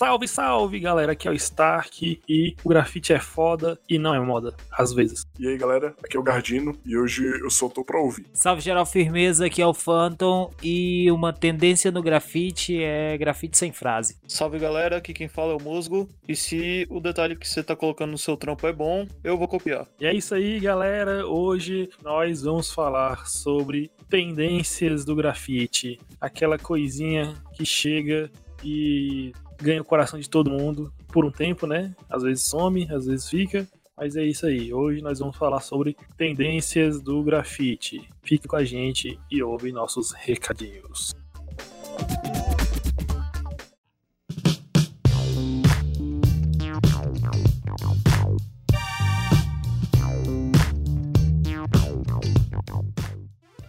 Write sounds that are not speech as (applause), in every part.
Salve, salve, galera! Aqui é o Stark e o grafite é foda e não é moda, às vezes. E aí, galera? Aqui é o Gardino e hoje eu só tô pra ouvir. Salve, geral firmeza, aqui é o Phantom e uma tendência no grafite é grafite sem frase. Salve, galera! Aqui quem fala é o Musgo e se o detalhe que você tá colocando no seu trampo é bom, eu vou copiar. E é isso aí, galera! Hoje nós vamos falar sobre tendências do grafite. Aquela coisinha que chega e ganha o coração de todo mundo por um tempo, né? Às vezes some, às vezes fica. Mas é isso aí. Hoje nós vamos falar sobre tendências do grafite. Fique com a gente e ouve nossos recadinhos.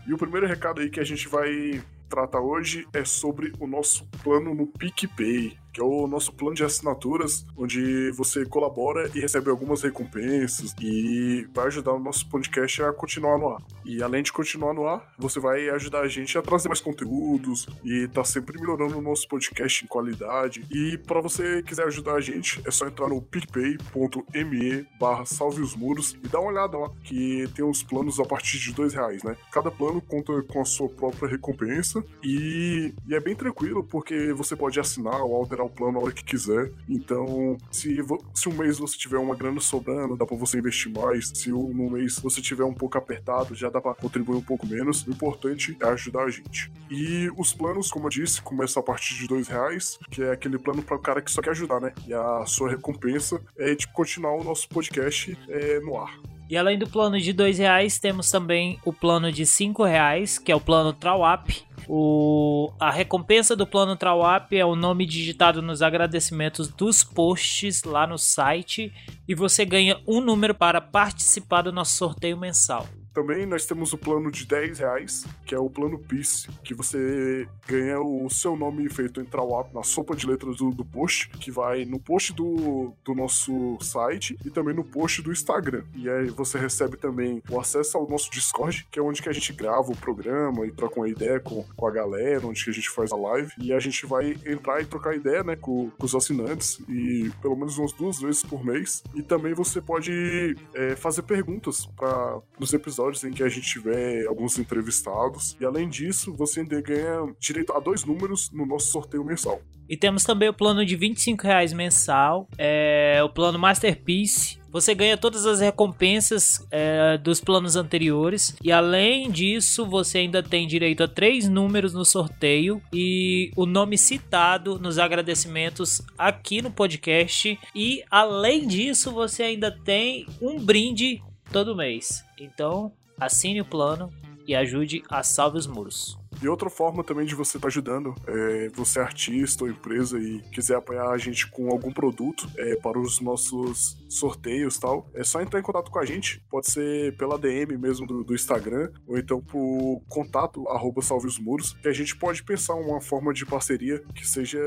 E o primeiro recado aí que a gente vai tratar hoje é sobre o nosso plano no PicPay que é o nosso plano de assinaturas, onde você colabora e recebe algumas recompensas e vai ajudar o nosso podcast a continuar no ar. E além de continuar no ar, você vai ajudar a gente a trazer mais conteúdos e tá sempre melhorando o nosso podcast em qualidade. E para você quiser ajudar a gente, é só entrar no picpay.me barra salve os muros e dar uma olhada lá, que tem os planos a partir de dois reais, né? Cada plano conta com a sua própria recompensa e, e é bem tranquilo, porque você pode assinar ou alterar alterar o plano a hora que quiser. Então, se, se um mês você tiver uma grana sobrando, dá para você investir mais. Se um mês você tiver um pouco apertado, já dá para contribuir um pouco menos. O importante é ajudar a gente. E os planos, como eu disse, começam a partir de dois reais, que é aquele plano para o cara que só quer ajudar, né? E a sua recompensa é de continuar o nosso podcast é, no ar. E além do plano de dois reais, temos também o plano de cinco reais, que é o plano Trawap. O, a recompensa do plano Trawap é o nome digitado nos agradecimentos dos posts lá no site e você ganha um número para participar do nosso sorteio mensal. Também nós temos o plano de 10 reais, que é o plano Peace, que você ganha o seu nome feito em Trawap na sopa de letras do, do, post, que vai no post do, do nosso site e também no post do Instagram. E aí você recebe também o acesso ao nosso Discord, que é onde que a gente grava o programa e troca uma ideia com, com a galera, onde que a gente faz a live. E a gente vai entrar e trocar ideia, né, com, com os assinantes, e pelo menos umas duas vezes por mês. E também você pode é, fazer perguntas para nos episódios episódios em que a gente tiver alguns entrevistados. E além disso, você ainda ganha direito a dois números no nosso sorteio mensal. E temos também o plano de 25 reais mensal, é o plano Masterpiece. Você ganha todas as recompensas é, dos planos anteriores. E além disso, você ainda tem direito a três números no sorteio e o nome citado nos agradecimentos aqui no podcast. E além disso, você ainda tem um brinde todo mês. Então, assine o plano e ajude a salve os muros. E outra forma também de você estar tá ajudando, é, você é artista ou empresa e quiser apoiar a gente com algum produto é, para os nossos sorteios tal, é só entrar em contato com a gente. Pode ser pela DM mesmo do, do Instagram, ou então por contato arroba salve os muros, que a gente pode pensar uma forma de parceria que seja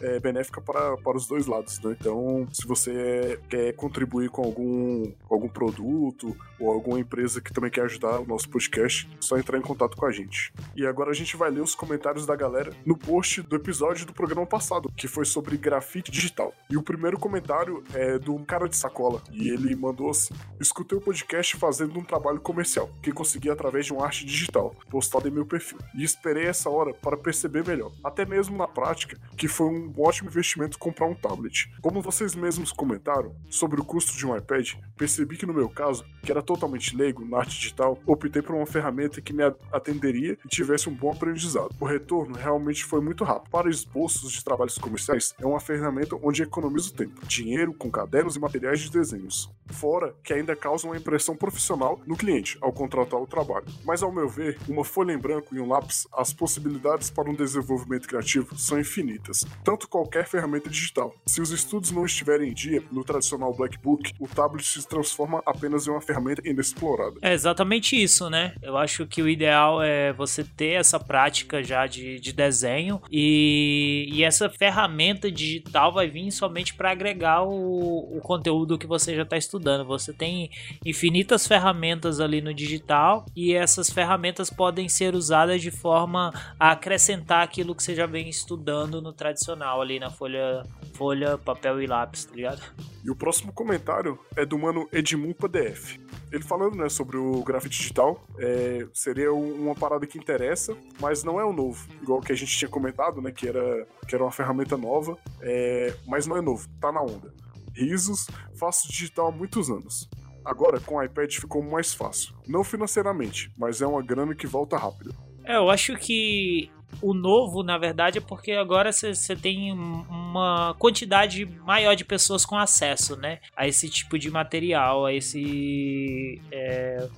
é, benéfica para, para os dois lados, né? Então, se você quer contribuir com algum, algum produto ou alguma empresa que também quer ajudar o nosso podcast, é só entrar em contato com a gente. E agora a gente vai ler os comentários da galera no post do episódio do programa passado, que foi sobre grafite digital. E o primeiro comentário é do cara de sacola, e ele mandou assim: Escutei o podcast fazendo um trabalho comercial, que consegui através de uma arte digital, postada em meu perfil, e esperei essa hora para perceber melhor, até mesmo na prática, que foi um ótimo investimento comprar um tablet. Como vocês mesmos comentaram sobre o custo de um iPad, percebi que no meu caso, que era totalmente leigo na arte digital, optei por uma ferramenta que me atenderia e tivesse um bom aprendizado. O retorno realmente foi muito rápido. Para esboços de trabalhos comerciais, é uma ferramenta onde economiza tempo, dinheiro com cadernos e materiais de desenhos. Fora que ainda causa uma impressão profissional no cliente ao contratar o trabalho. Mas ao meu ver, uma folha em branco e um lápis, as possibilidades para um desenvolvimento criativo são infinitas, tanto qualquer ferramenta digital. Se os estudos não estiverem em dia no tradicional Black Book, o tablet se transforma apenas em uma ferramenta inexplorada. É exatamente isso, né? Eu acho que o ideal é você ter essa essa prática já de, de desenho e, e essa ferramenta digital vai vir somente para agregar o, o conteúdo que você já está estudando. Você tem infinitas ferramentas ali no digital e essas ferramentas podem ser usadas de forma a acrescentar aquilo que você já vem estudando no tradicional ali na folha, folha papel e lápis, tá ligado? E o próximo comentário é do mano Edmund PDF. Ele falando né, sobre o grafite digital, é, seria uma parada que interessa, mas não é o novo. Igual que a gente tinha comentado, né? Que era, que era uma ferramenta nova, é, mas não é novo, tá na onda. Risos, faço digital há muitos anos. Agora, com o iPad ficou mais fácil. Não financeiramente, mas é uma grana que volta rápido. É, eu acho que o novo, na verdade, é porque agora você tem uma quantidade maior de pessoas com acesso, né? A esse tipo de material, a esse. É,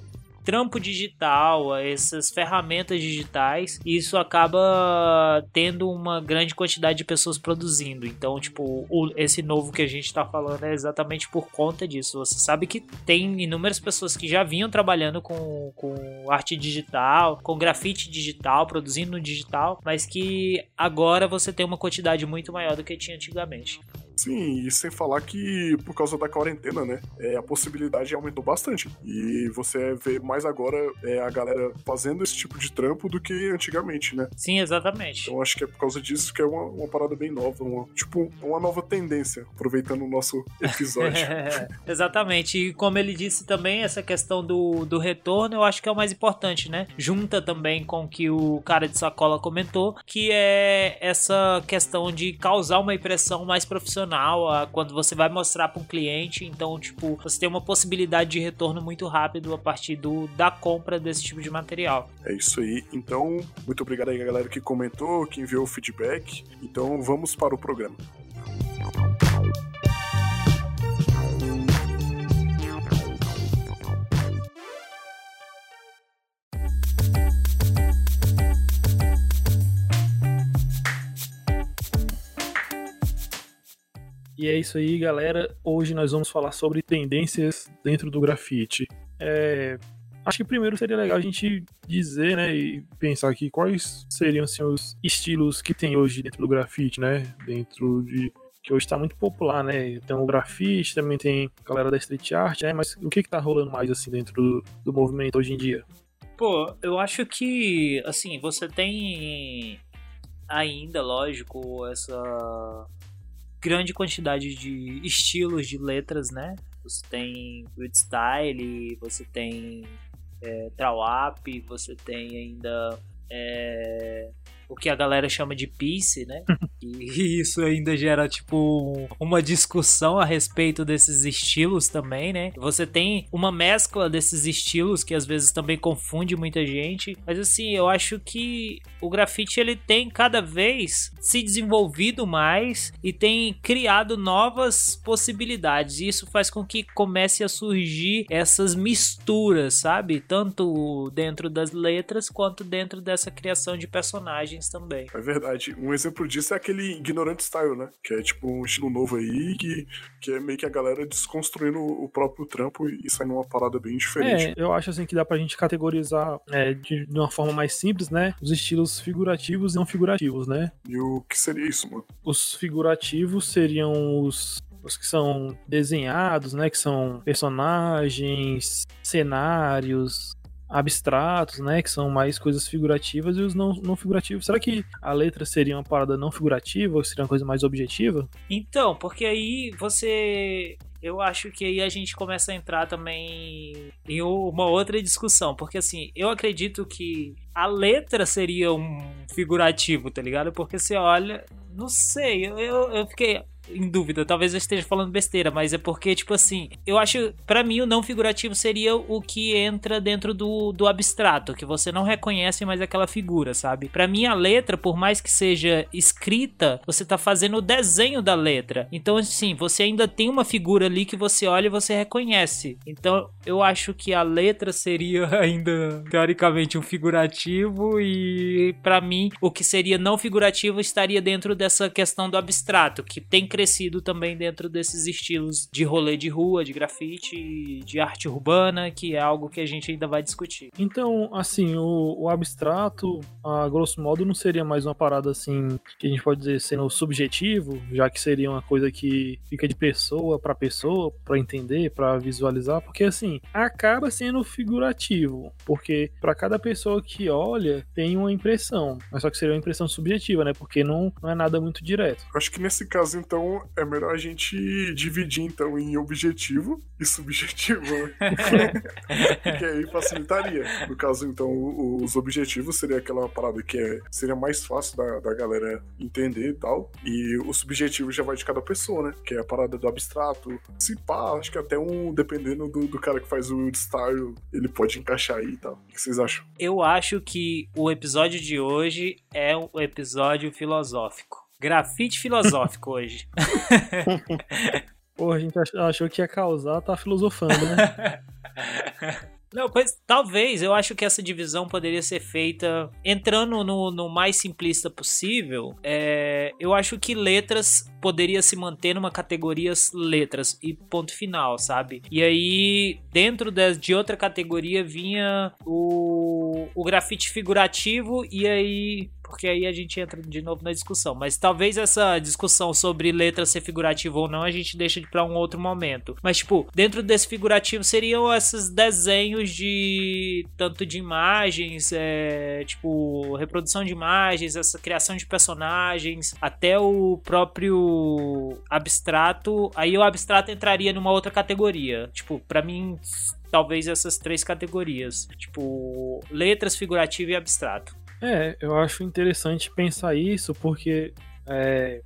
trampo digital, essas ferramentas digitais, isso acaba tendo uma grande quantidade de pessoas produzindo. Então, tipo, o, esse novo que a gente está falando é exatamente por conta disso. Você sabe que tem inúmeras pessoas que já vinham trabalhando com, com arte digital, com grafite digital, produzindo no digital, mas que agora você tem uma quantidade muito maior do que tinha antigamente. Sim, e sem falar que por causa da quarentena, né? É, a possibilidade aumentou bastante. E você vê mais agora é, a galera fazendo esse tipo de trampo do que antigamente, né? Sim, exatamente. Então acho que é por causa disso que é uma, uma parada bem nova, uma, tipo, uma nova tendência, aproveitando o nosso (laughs) episódio. (laughs) exatamente. E como ele disse também, essa questão do, do retorno eu acho que é o mais importante, né? Junta também com o que o cara de sacola comentou, que é essa questão de causar uma impressão mais profissional a, quando você vai mostrar para um cliente. Então, tipo, você tem uma possibilidade de retorno muito rápido a partir do, da compra desse tipo de material. É isso aí. Então, muito obrigado aí a galera que comentou, que enviou o feedback. Então, vamos para o programa. E é isso aí, galera. Hoje nós vamos falar sobre tendências dentro do grafite. É, acho que primeiro seria legal a gente dizer, né, e pensar aqui quais seriam assim, os estilos que tem hoje dentro do grafite, né? Dentro de que hoje está muito popular, né? Tem o grafite, também tem a galera da street art, né? Mas o que que tá rolando mais assim dentro do, do movimento hoje em dia? Pô, eu acho que assim, você tem ainda, lógico, essa grande quantidade de estilos de letras, né? Você tem Good Style, você tem é, Trawap, você tem ainda é, o que a galera chama de piece, né? (laughs) e isso ainda gera, tipo, uma discussão a respeito desses estilos também, né? Você tem uma mescla desses estilos que às vezes também confunde muita gente. Mas assim, eu acho que o grafite ele tem cada vez se desenvolvido mais e tem criado novas possibilidades. E isso faz com que comece a surgir essas misturas, sabe? Tanto dentro das letras quanto dentro dessa criação de personagens também. É verdade. Um exemplo disso é aquele Ignorant Style, né? Que é tipo um estilo novo aí, que, que é meio que a galera desconstruindo o próprio trampo e saindo uma parada bem diferente. É, eu acho assim que dá pra gente categorizar é, de, de uma forma mais simples, né? Os estilos figurativos e não figurativos, né? E o que seria isso, mano? Os figurativos seriam os os que são desenhados, né, que são personagens, cenários, abstratos, né? Que são mais coisas figurativas e os não, não figurativos. Será que a letra seria uma parada não figurativa ou seria uma coisa mais objetiva? Então, porque aí você. Eu acho que aí a gente começa a entrar também em uma outra discussão. Porque assim, eu acredito que a letra seria um figurativo, tá ligado? Porque você olha. Não sei, eu, eu fiquei em dúvida. Talvez eu esteja falando besteira, mas é porque, tipo assim, eu acho, para mim, o não figurativo seria o que entra dentro do, do abstrato, que você não reconhece mais aquela figura, sabe? Para mim, a letra, por mais que seja escrita, você tá fazendo o desenho da letra. Então, assim, você ainda tem uma figura ali que você olha e você reconhece. Então, eu acho que a letra seria (laughs) ainda, teoricamente, um figurativo e, para mim, o que seria não figurativo estaria dentro dessa questão do abstrato, que tem crescido também dentro desses estilos de rolê de rua, de grafite, de arte urbana, que é algo que a gente ainda vai discutir. Então, assim, o, o abstrato, a grosso modo, não seria mais uma parada assim que a gente pode dizer sendo subjetivo, já que seria uma coisa que fica de pessoa para pessoa, para entender, para visualizar, porque assim, acaba sendo figurativo, porque para cada pessoa que olha tem uma impressão, mas só que seria uma impressão subjetiva, né? Porque não, não é nada muito direto. Acho que nesse caso, então, é melhor a gente dividir então em objetivo e subjetivo, (laughs) né? que aí facilitaria. No caso, então, os objetivos seria aquela parada que é, seria mais fácil da, da galera entender e tal. E o subjetivo já vai de cada pessoa, né? Que é a parada do abstrato. Se pá, acho que até um, dependendo do, do cara que faz o style, ele pode encaixar aí e tal. O que vocês acham? Eu acho que o episódio de hoje é um episódio filosófico. Grafite filosófico hoje. (laughs) Pô, a gente achou que ia causar, tá filosofando, né? (laughs) Não, pois talvez eu acho que essa divisão poderia ser feita entrando no, no mais simplista possível. É, eu acho que letras poderia se manter numa categoria letras e ponto final, sabe? E aí, dentro de, de outra categoria vinha o, o grafite figurativo, e aí porque aí a gente entra de novo na discussão. Mas talvez essa discussão sobre letra ser figurativa ou não a gente deixa para um outro momento. Mas, tipo, dentro desse figurativo seriam esses desenhos de tanto de imagens, é, tipo, reprodução de imagens, essa criação de personagens, até o próprio abstrato. Aí o abstrato entraria numa outra categoria. Tipo, para mim talvez essas três categorias, tipo letras, figurativo e abstrato. É, eu acho interessante pensar isso porque é,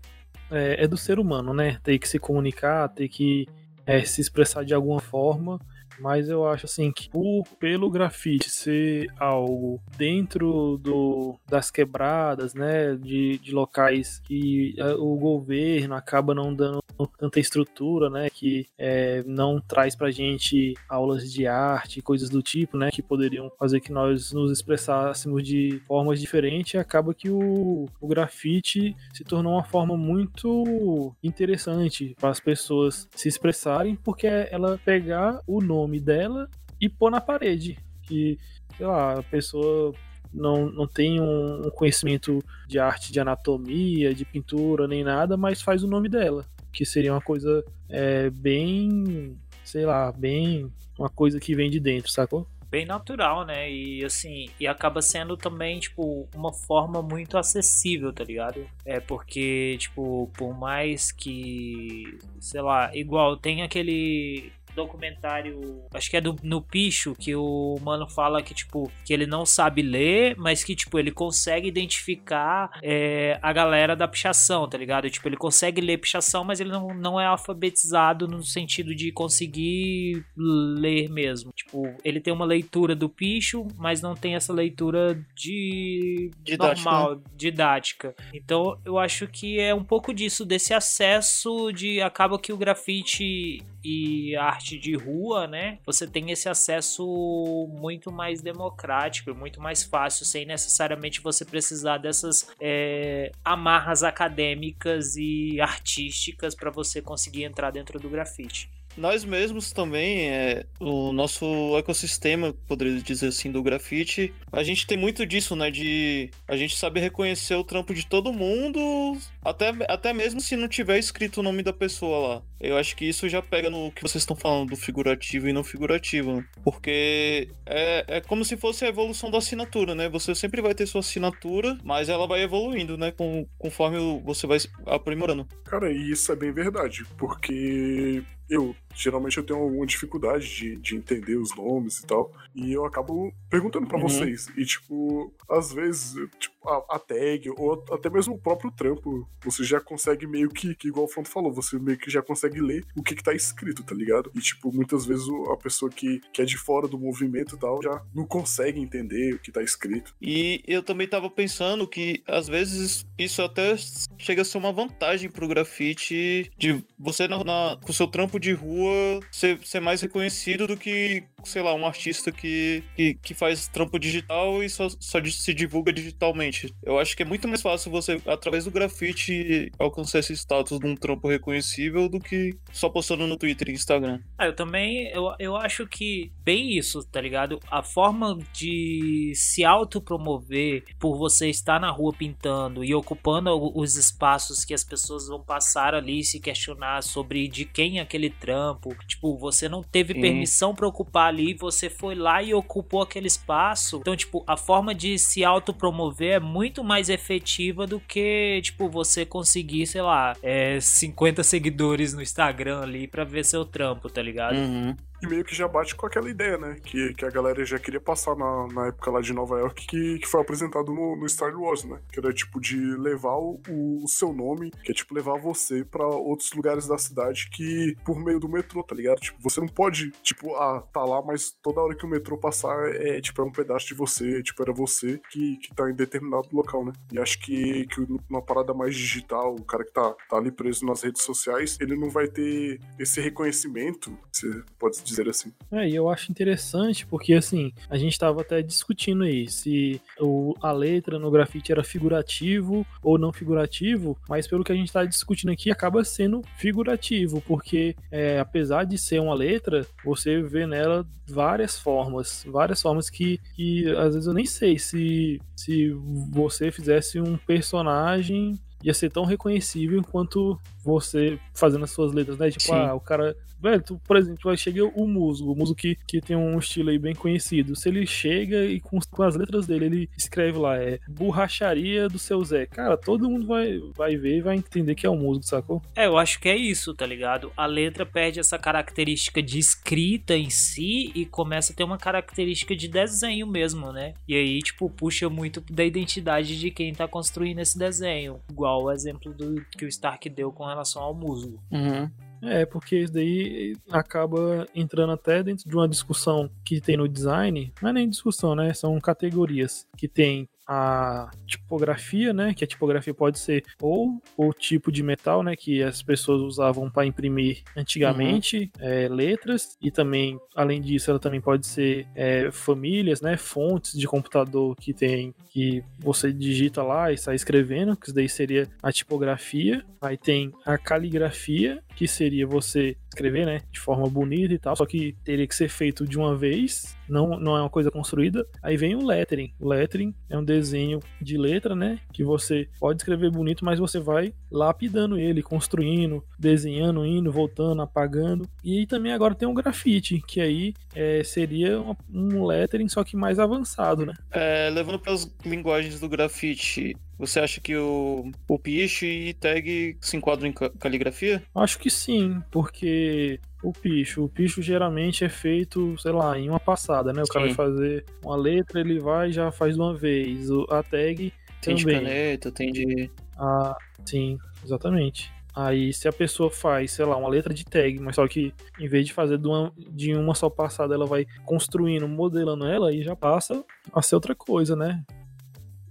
é, é do ser humano, né? Ter que se comunicar, ter que é, se expressar de alguma forma. Mas eu acho assim que por, pelo grafite ser algo dentro do, das quebradas, né, de, de locais que é, o governo acaba não dando tanta estrutura, né, que é, não traz pra gente aulas de arte, coisas do tipo, né, que poderiam fazer que nós nos expressássemos de formas diferentes, acaba que o, o grafite se tornou uma forma muito interessante para as pessoas se expressarem, porque é ela pegar o nome dela e pôr na parede, que, sei lá, a pessoa não, não tem um, conhecimento de arte, de anatomia, de pintura, nem nada, mas faz o nome dela que seria uma coisa é, bem, sei lá, bem uma coisa que vem de dentro, sacou? Bem natural, né? E assim, e acaba sendo também, tipo, uma forma muito acessível, tá ligado? É porque, tipo, por mais que, sei lá, igual tem aquele documentário, acho que é do, no Picho, que o mano fala que, tipo, que ele não sabe ler, mas que, tipo, ele consegue identificar é, a galera da pichação, tá ligado? Tipo, ele consegue ler pichação, mas ele não, não é alfabetizado no sentido de conseguir ler mesmo. Tipo, ele tem uma leitura do Picho, mas não tem essa leitura de didática. normal, didática. Então, eu acho que é um pouco disso, desse acesso de acaba que o grafite e arte de rua, né? Você tem esse acesso muito mais democrático, muito mais fácil, sem necessariamente você precisar dessas é, amarras acadêmicas e artísticas para você conseguir entrar dentro do grafite nós mesmos também, é, o nosso ecossistema, poderia dizer assim, do grafite, a gente tem muito disso, né? De a gente sabe reconhecer o trampo de todo mundo, até, até mesmo se não tiver escrito o nome da pessoa lá. Eu acho que isso já pega no que vocês estão falando do figurativo e não figurativo, né? Porque é, é como se fosse a evolução da assinatura, né? Você sempre vai ter sua assinatura, mas ela vai evoluindo, né? Com, conforme você vai aprimorando. Cara, e isso é bem verdade, porque eu geralmente eu tenho alguma dificuldade de, de entender os nomes e tal. E eu acabo perguntando para uhum. vocês. E, tipo, às vezes, tipo, a, a, tag, ou até mesmo o próprio trampo, você já consegue meio que, que, igual o Fonto falou, você meio que já consegue ler o que, que tá escrito, tá ligado? E, tipo, muitas vezes a pessoa que, que é de fora do movimento e tal já não consegue entender o que tá escrito. E eu também tava pensando que, às vezes, isso até chega a ser uma vantagem pro grafite de você, na, na com seu trampo de rua, rua ser, ser mais reconhecido do que, sei lá, um artista que, que, que faz trampo digital e só, só se divulga digitalmente. Eu acho que é muito mais fácil você, através do grafite, alcançar esse status de um trampo reconhecível do que só postando no Twitter e Instagram. Ah, eu também, eu, eu acho que bem isso, tá ligado? A forma de se autopromover por você estar na rua pintando e ocupando os espaços que as pessoas vão passar ali e se questionar sobre de quem é aquele trampo. Tipo, você não teve Sim. permissão para ocupar ali, você foi lá e ocupou aquele espaço. Então, tipo, a forma de se autopromover é muito mais efetiva do que, tipo, você conseguir, sei lá, é, 50 seguidores no Instagram ali pra ver seu trampo, tá ligado? Uhum. E meio que já bate com aquela ideia, né? Que, que a galera já queria passar na, na época lá de Nova York, que, que foi apresentado no, no Star Wars, né? Que era tipo de levar o, o seu nome, que é tipo levar você pra outros lugares da cidade que por meio do metrô, tá ligado? Tipo, você não pode, tipo, ah, tá lá, mas toda hora que o metrô passar é tipo, é um pedaço de você, tipo, era você que, que tá em determinado local, né? E acho que, que uma parada mais digital, o cara que tá, tá ali preso nas redes sociais, ele não vai ter esse reconhecimento, você pode dizer assim. É, e eu acho interessante porque, assim, a gente tava até discutindo aí se o, a letra no grafite era figurativo ou não figurativo, mas pelo que a gente tá discutindo aqui, acaba sendo figurativo, porque é, apesar de ser uma letra, você vê nela várias formas, várias formas que, que às vezes eu nem sei se, se você fizesse um personagem ia ser tão reconhecível quanto você fazendo as suas letras, né? Tipo, Sim. ah, o cara. Velho, tu, por exemplo, aí chega o Musgo, o Musgo que, que tem um estilo aí bem conhecido. Se ele chega e com, com as letras dele, ele escreve lá, é borracharia do seu Zé. Cara, todo mundo vai, vai ver e vai entender que é o Musgo, sacou? É, eu acho que é isso, tá ligado? A letra perde essa característica de escrita em si e começa a ter uma característica de desenho mesmo, né? E aí, tipo, puxa muito da identidade de quem tá construindo esse desenho. Igual o exemplo do que o Stark deu com relação ao musgo. Uhum. É, porque isso daí acaba entrando até dentro de uma discussão que tem no design. Não é nem discussão, né? São categorias que tem a tipografia, né? Que a tipografia pode ser ou o tipo de metal, né? Que as pessoas usavam para imprimir antigamente é, letras e também, além disso, ela também pode ser é, famílias, né? Fontes de computador que tem que você digita lá e sai escrevendo, que isso daí seria a tipografia. Aí tem a caligrafia, que seria você escrever, né, de forma bonita e tal, só que teria que ser feito de uma vez, não, não é uma coisa construída. Aí vem o lettering. O lettering é um desenho de letra, né, que você pode escrever bonito, mas você vai lapidando ele, construindo, desenhando, indo, voltando, apagando. E aí também agora tem um grafite, que aí é, seria um lettering, só que mais avançado, né? É, levando para as linguagens do grafite, você acha que o, o piche e tag se enquadram em ca- caligrafia? Acho que sim, porque o picho, o picho geralmente é feito, sei lá, em uma passada, né? O cara Sim. vai fazer uma letra, ele vai e já faz de uma vez. O- A tag Tem de também. caneta, tem de. Ah, sim, exatamente. Aí se a pessoa faz, sei lá, uma letra de tag, mas só que em vez de fazer de uma, de uma só passada, ela vai construindo, modelando ela, aí já passa a ser outra coisa, né?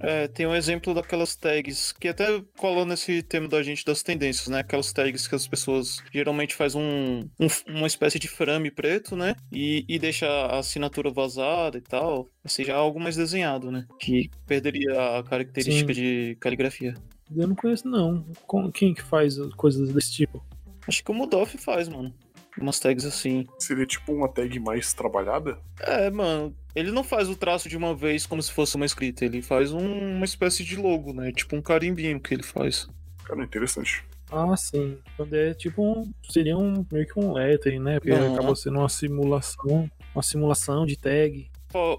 É, tem um exemplo daquelas tags que até colou nesse tema da gente das tendências, né? Aquelas tags que as pessoas geralmente faz um, um- uma espécie de frame preto, né? E, e deixa a assinatura vazada e tal. Seja algo mais desenhado, né? Que perderia a característica Sim. de caligrafia. Eu não conheço, não. Com- Quem que faz coisas desse tipo? Acho que o Mudoff faz, mano. Umas tags assim. Seria tipo uma tag mais trabalhada? É, mano. Ele não faz o traço de uma vez como se fosse uma escrita. Ele faz um- uma espécie de logo, né? Tipo um carimbinho que ele faz. Cara, interessante. Ah, sim. Quando é tipo um. Seria um meio que um lettering, né? Porque acaba sendo uma simulação. Uma simulação de tag.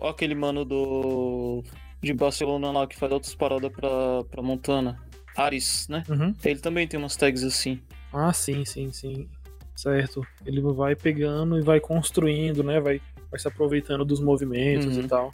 Aquele mano do. de Barcelona lá que faz outras paradas pra, pra Montana. Ares, né? Uhum. Ele também tem umas tags assim. Ah, sim, sim, sim. Certo. Ele vai pegando e vai construindo, né? Vai, vai se aproveitando dos movimentos Uhum. e tal.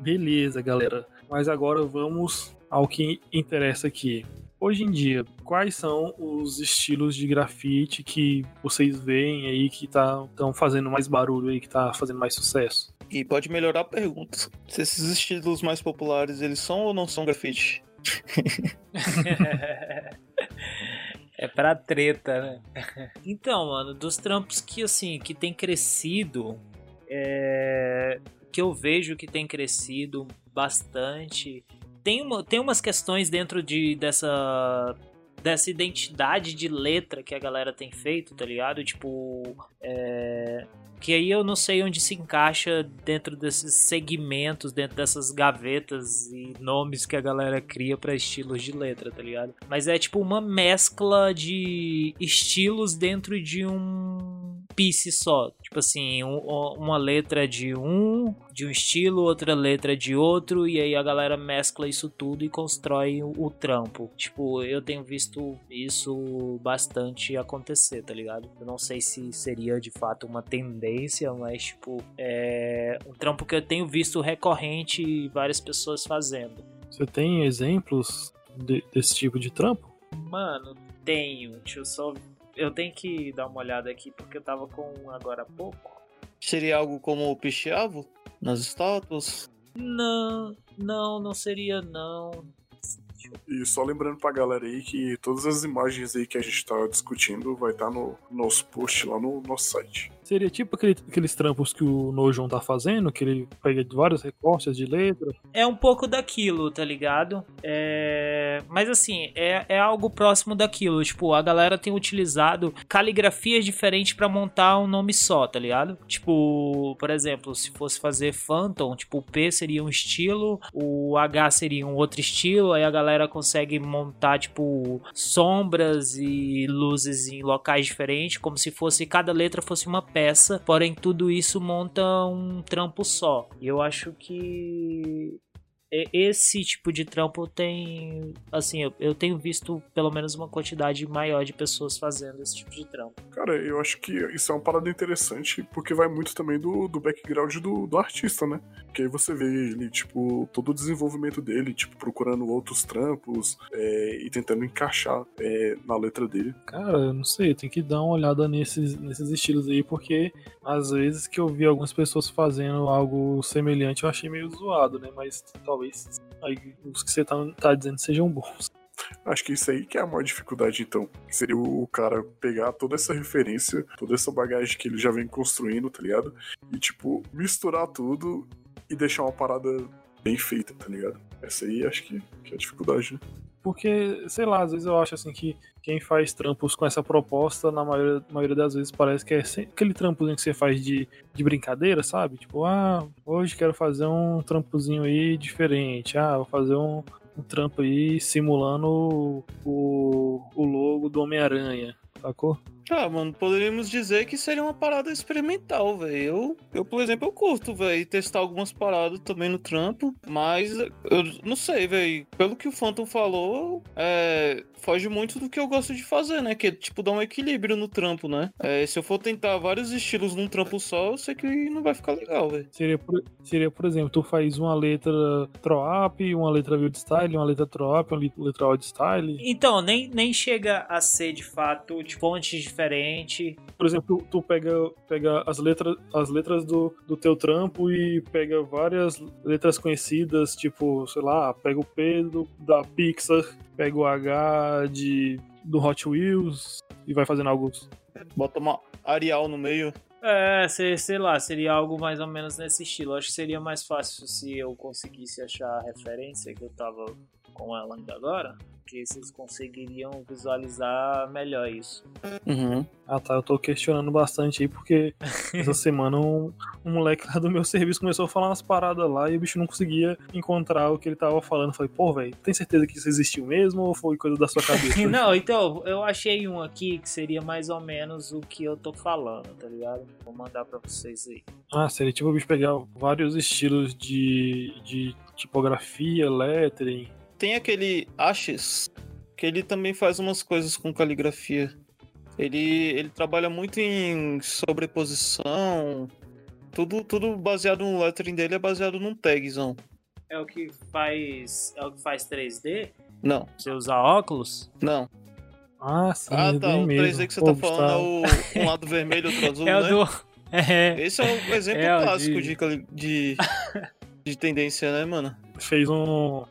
Beleza, galera. Mas agora vamos ao que interessa aqui. Hoje em dia, quais são os estilos de grafite que vocês veem aí que estão tá, fazendo mais barulho aí, que tá fazendo mais sucesso? E pode melhorar a pergunta. Se esses estilos mais populares, eles são ou não são grafite? (laughs) é pra treta, né? Então, mano, dos trampos que, assim, que tem crescido, é... que eu vejo que tem crescido bastante. Tem, uma, tem umas questões dentro de, dessa dessa identidade de letra que a galera tem feito, tá ligado? Tipo, é... que aí eu não sei onde se encaixa dentro desses segmentos, dentro dessas gavetas e nomes que a galera cria para estilos de letra, tá ligado? Mas é tipo uma mescla de estilos dentro de um piece só. Tipo assim, um, uma letra de um, de um estilo, outra letra de outro, e aí a galera mescla isso tudo e constrói o, o trampo. Tipo, eu tenho visto isso bastante acontecer, tá ligado? Eu não sei se seria de fato uma tendência, mas tipo, é um trampo que eu tenho visto recorrente e várias pessoas fazendo. Você tem exemplos de, desse tipo de trampo? Mano, tenho. Deixa eu só eu tenho que dar uma olhada aqui porque eu tava com um agora há pouco. Seria algo como o Pichiavo nas estátuas? Não, não, não seria não. E só lembrando pra galera aí que todas as imagens aí que a gente tá discutindo vai estar tá no nosso post lá no nosso site. Seria tipo aquele, aqueles trampos que o Nojon tá fazendo, que ele pega vários recortes de letra. É um pouco daquilo, tá ligado? É... Mas assim, é, é algo próximo daquilo. Tipo, a galera tem utilizado caligrafias diferentes para montar um nome só, tá ligado? Tipo, por exemplo, se fosse fazer Phantom, tipo, o P seria um estilo, o H seria um outro estilo, aí a galera consegue montar, tipo, sombras e luzes em locais diferentes, como se fosse cada letra fosse uma peça, porém tudo isso monta um trampo só. E eu acho que esse tipo de trampo tem. Assim, eu, eu, tenho visto pelo menos uma quantidade maior de pessoas fazendo esse tipo de trampo. Cara, eu acho que isso é uma parada interessante, porque vai muito também do, do background do, do artista, né? Que aí você vê ele, tipo, todo o desenvolvimento dele, tipo, procurando outros trampos é, e tentando encaixar é, na letra dele. Cara, eu não sei, tem que dar uma olhada nesses, nesses estilos aí, porque às vezes que eu vi algumas pessoas fazendo algo semelhante, eu achei meio zoado, né? Mas talvez talvez os que você tá, tá dizendo sejam bons. Acho que isso aí que é a maior dificuldade, então. Seria o cara pegar toda essa referência, toda essa bagagem que ele já vem construindo, tá ligado? E, tipo, misturar tudo e deixar uma parada bem feita, tá ligado? Essa aí acho que, que é a dificuldade, né? Porque, sei lá, às vezes eu acho assim que quem faz trampos com essa proposta, na maioria, maioria das vezes, parece que é aquele trampozinho que você faz de, de brincadeira, sabe? Tipo, ah, hoje quero fazer um trampozinho aí diferente. Ah, vou fazer um, um trampo aí simulando o, o logo do Homem-Aranha, sacou? Ah, mano, poderíamos dizer que seria uma parada experimental, velho. Eu, eu, por exemplo, eu curto, velho, testar algumas paradas também no trampo, mas eu não sei, velho. Pelo que o Phantom falou, é, foge muito do que eu gosto de fazer, né? Que é, tipo, dar um equilíbrio no trampo, né? É, se eu for tentar vários estilos num trampo só, eu sei que não vai ficar legal, velho. Seria, por, seria, por exemplo, tu faz uma letra Troap, uma letra Wild Style, uma letra Troap, uma letra Wild Style. Então, nem, nem chega a ser, de fato, tipo, antes diferente. Por exemplo, tu, tu pega, pega as letras, as letras do, do teu trampo e pega várias letras conhecidas, tipo, sei lá, pega o P do, da Pixar, pega o H de, do Hot Wheels e vai fazendo algo. Bota uma Arial no meio. É, sei, sei lá, seria algo mais ou menos nesse estilo. Acho que seria mais fácil se eu conseguisse achar a referência que eu tava com ela ainda agora que vocês conseguiriam visualizar melhor isso. Uhum. Ah tá, eu tô questionando bastante aí, porque (laughs) essa semana um, um, moleque lá do meu serviço começou a falar umas paradas lá e o bicho não conseguia encontrar o que ele tava falando. Eu falei, pô, velho, tem certeza que isso existiu mesmo ou foi coisa da sua (laughs) cabeça? não, então, eu achei um aqui que seria mais ou menos o que eu tô falando, tá ligado? Vou mandar pra vocês aí. Ah, seria tipo o bicho pegar vários estilos de, de tipografia, lettering tem aquele Ashes, que ele também faz umas coisas com caligrafia. Ele, ele trabalha muito em sobreposição. Tudo, tudo baseado no lettering dele é baseado num tagzão. É o que faz. É o que faz 3D? Não, Você usar óculos? não. Ah, sim. Ah, é tá. O mesmo. 3D que você Pô, tá falando é o um (laughs) lado vermelho e outro azul, é o né? do. (laughs) É, Esse é um exemplo É, clássico de- de, (laughs) de tendência, né, mano? fez um.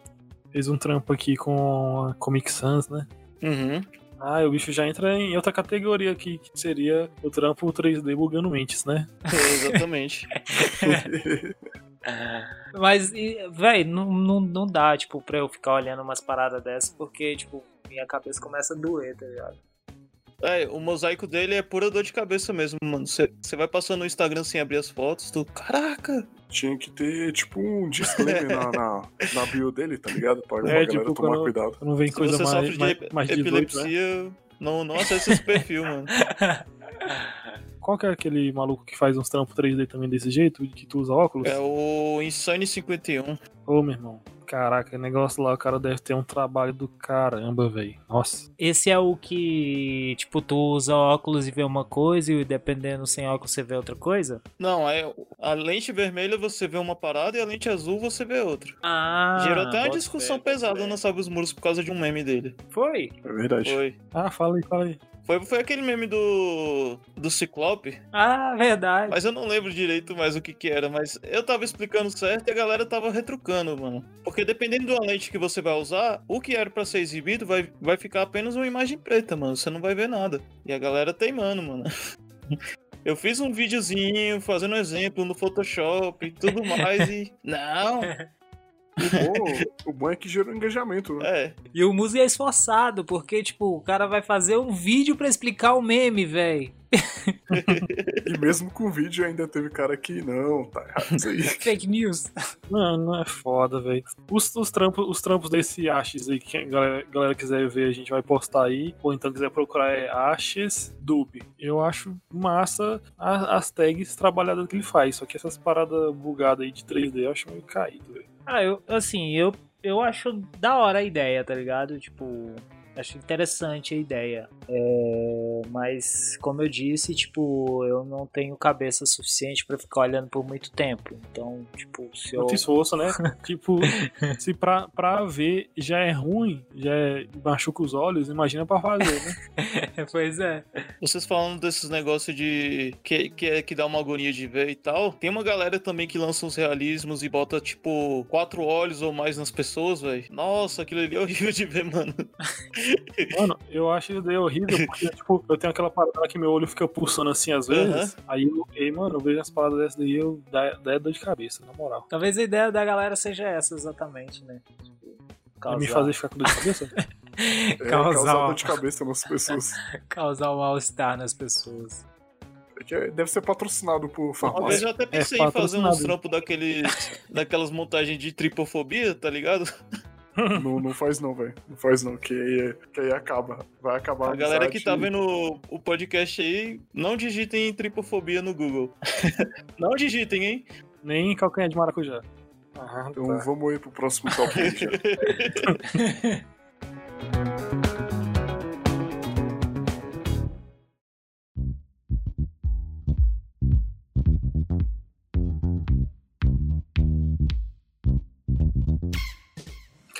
Fez um trampo aqui com a Comic Sans, né? Uhum. Ah, o bicho já entra em outra categoria aqui, que seria o trampo 3D bugando mentes, né? É, exatamente. (laughs) Mas, velho, não, não, não dá, tipo, pra eu ficar olhando umas paradas dessas, porque, tipo, minha cabeça começa a doer, tá ligado? É, o mosaico dele é pura dor de cabeça mesmo, mano. Você vai passando no Instagram sem abrir as fotos, tu. Caraca! Tinha que ter, tipo, um disclaimer na, na, na bio dele, tá ligado? Pra, É, galera tipo, tomar quando- cuidado. Não vem Se coisa você mais, sofre de mais, mais 18, né? epilepsia, não, não acesse esse perfil, mano. (laughs) Qual que é aquele maluco que faz uns trampos 3D também desse jeito, que tu usa óculos? É o Insane 51. Ô, meu irmão. Caraca, negócio lá, o cara deve ter um trabalho do caramba, velho. Nossa. Esse é o que, tipo, tu usa óculos e vê uma coisa e dependendo sem óculos você vê outra coisa? Não, é a lente vermelha você vê uma parada e a lente azul você vê outra. Ah, Gerou até uma discussão bota pesada na Sabe os Muros por causa de um meme dele. Foi? É verdade. Foi. Ah, fala aí, fala aí. Foi, foi aquele meme do. do Ciclope. Ah, verdade. Mas eu não lembro direito mais o que que era. Mas eu tava explicando certo e a galera tava retrucando, mano. Porque dependendo da lente que você vai usar, o que era pra ser exibido vai, vai ficar apenas uma imagem preta, mano. Você não vai ver nada. E a galera teimando, mano. (laughs) Eu fiz um videozinho fazendo um exemplo no Photoshop e tudo mais e. (laughs) Não! O bom, o bom é que gerou engajamento, né? É. E o Muzi é esforçado, porque, tipo, o cara vai fazer um vídeo pra explicar o meme, velho. (laughs) E mesmo com o vídeo ainda teve cara que não, tá errado isso aí. (laughs) Fake news. Mano, é foda, velho. Os, os, trampos, os trampos desse Ashes aí, que a galera, galera quiser ver, a gente vai postar aí. Ou então quiser procurar é Ashes Dub. Eu acho massa a- as tags trabalhadas que ele faz. Só que essas paradas bugadas aí de 3D eu acho meio caído, velho. Ah, eu, assim, eu, eu acho da hora a ideia, tá ligado? Tipo, acho interessante a ideia. É, mas, como eu disse, tipo, eu não tenho cabeça suficiente pra ficar olhando por muito tempo. Então, tipo, se eu. Muito esforço, né? (laughs) tipo, se pra, pra ver já é ruim, já é, machuca os olhos, imagina pra fazer, né? (laughs) pois é. Vocês falando desses negócios de. Que, que, é- que dá uma agonia de ver e tal. Tem uma galera também que lança uns realismos e bota, tipo, quatro olhos ou mais nas pessoas, velho. Nossa, aquilo ali é horrível de ver, mano. (laughs) Mano, eu acho isso daí horrível, porque, (laughs) tipo, eu tenho aquela parada que meu olho fica pulsando assim às vezes. Aí, eu, aí, mano, eu vejo as paradas dessas daí, eu dá, dá dor de cabeça, na moral. Talvez a ideia da galera seja essa, exatamente, né? Tipo, Vai me fazer ficar com dor de cabeça? (laughs) É, Causar causar uma- dor de cabeça nas pessoas. (laughs) causar um mal-estar nas pessoas. É deve ser patrocinado por farmácia. eu até pensei É em fazer uns trampos daqueles. daquelas montagens de tripofobia, tá ligado? (laughs) Não, não faz não, velho. Não faz não, que aí, que aí acaba. Vai acabar A galera que tá vendo o- o podcast aí, não digitem tripofobia no Google. (laughs) não digitem, hein? Nem calcanhar de maracujá. Ah, Então tá. vamos ir pro próximo tópico (laughs)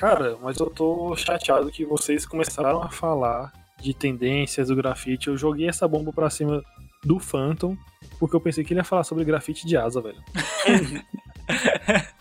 Cara, mas eu tô chateado que vocês começaram a falar de tendências do grafite. Eu joguei essa bomba pra cima do Phantom, porque eu pensei que ele ia falar sobre grafite de asa, velho. (laughs)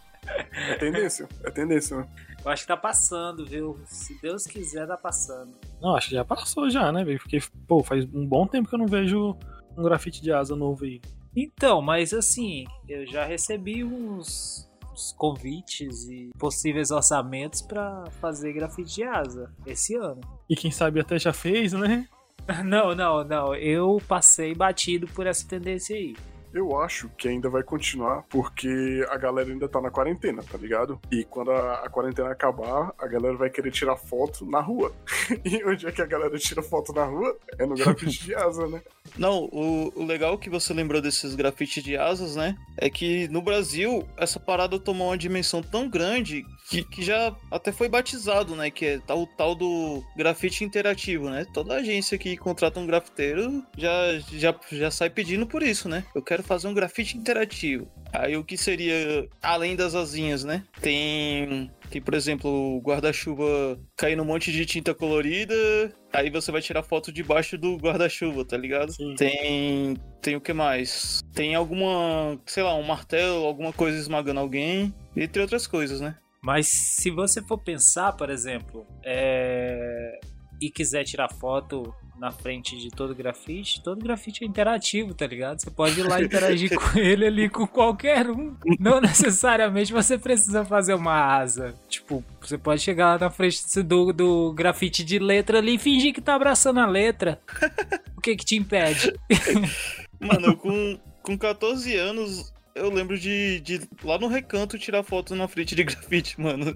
É tendência, é tendência, né? Eu acho que tá passando, viu? Se Deus quiser, tá passando. Não, acho que já passou já, né, velho? Porque, pô, faz um bom tempo que eu não vejo um grafite de asa novo aí. Então, mas assim, eu já recebi uns, uns convites e possíveis orçamentos pra fazer grafite de asa esse ano. E quem sabe até já fez, né? (laughs) Não, não, não. Eu passei batido por essa tendência aí. Eu acho que ainda vai continuar, porque a galera ainda tá na quarentena, tá ligado? E quando a, a quarentena acabar, a galera vai querer tirar foto na rua. (laughs) e onde é que a galera tira foto na rua? É no grafite de asa, né? Não, o, o legal que você lembrou desses grafites de asas, né? É que no Brasil, essa parada tomou uma dimensão tão grande que, que já até foi batizado, né? Que é o tal do grafite interativo, né? Toda agência que contrata um grafiteiro já, já, já sai pedindo por isso, né? Eu quero fazer um grafite interativo. Aí o que seria além das asinhas, né? Tem tem, por exemplo, o guarda-chuva caindo um monte de tinta colorida, aí você vai tirar foto debaixo do guarda-chuva, tá ligado? Sim. Tem. Tem o que mais? Tem alguma, sei lá, um martelo, alguma coisa esmagando alguém, entre outras coisas, né? Mas se você for pensar, por exemplo, é... e quiser tirar foto na frente de todo grafite, todo grafite é interativo, tá ligado? Você pode ir lá (laughs) interagir com ele ali, com qualquer um. Não necessariamente você precisa fazer uma asa. Tipo, você pode chegar lá na frente do, do grafite de letra ali e fingir que tá abraçando a letra. O que que te impede? (laughs) Mano, com, com 14 anos, eu lembro de, de lá no recanto tirar foto na frente de (laughs) grafite, mano.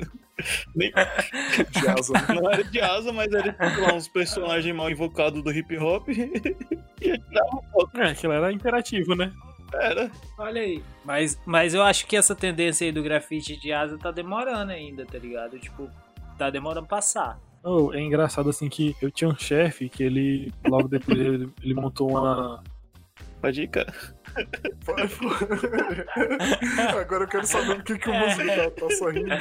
Nem De asa. né? não era de asa, mas era tipo, lá, uns personagens mal invocados do hip hop. (laughs) e eu tirava foto. É, aquilo era interativo, né? Era. Olha aí. Mas, mas eu acho que essa tendência aí do grafite de asa tá demorando ainda, tá ligado? Tipo, tá demorando passar. Oh, é engraçado assim que eu tinha um chefe que ele, logo depois, ele, ele montou uma. Vai, pô. Agora eu quero saber o que, que o músico tá, tá sorrindo.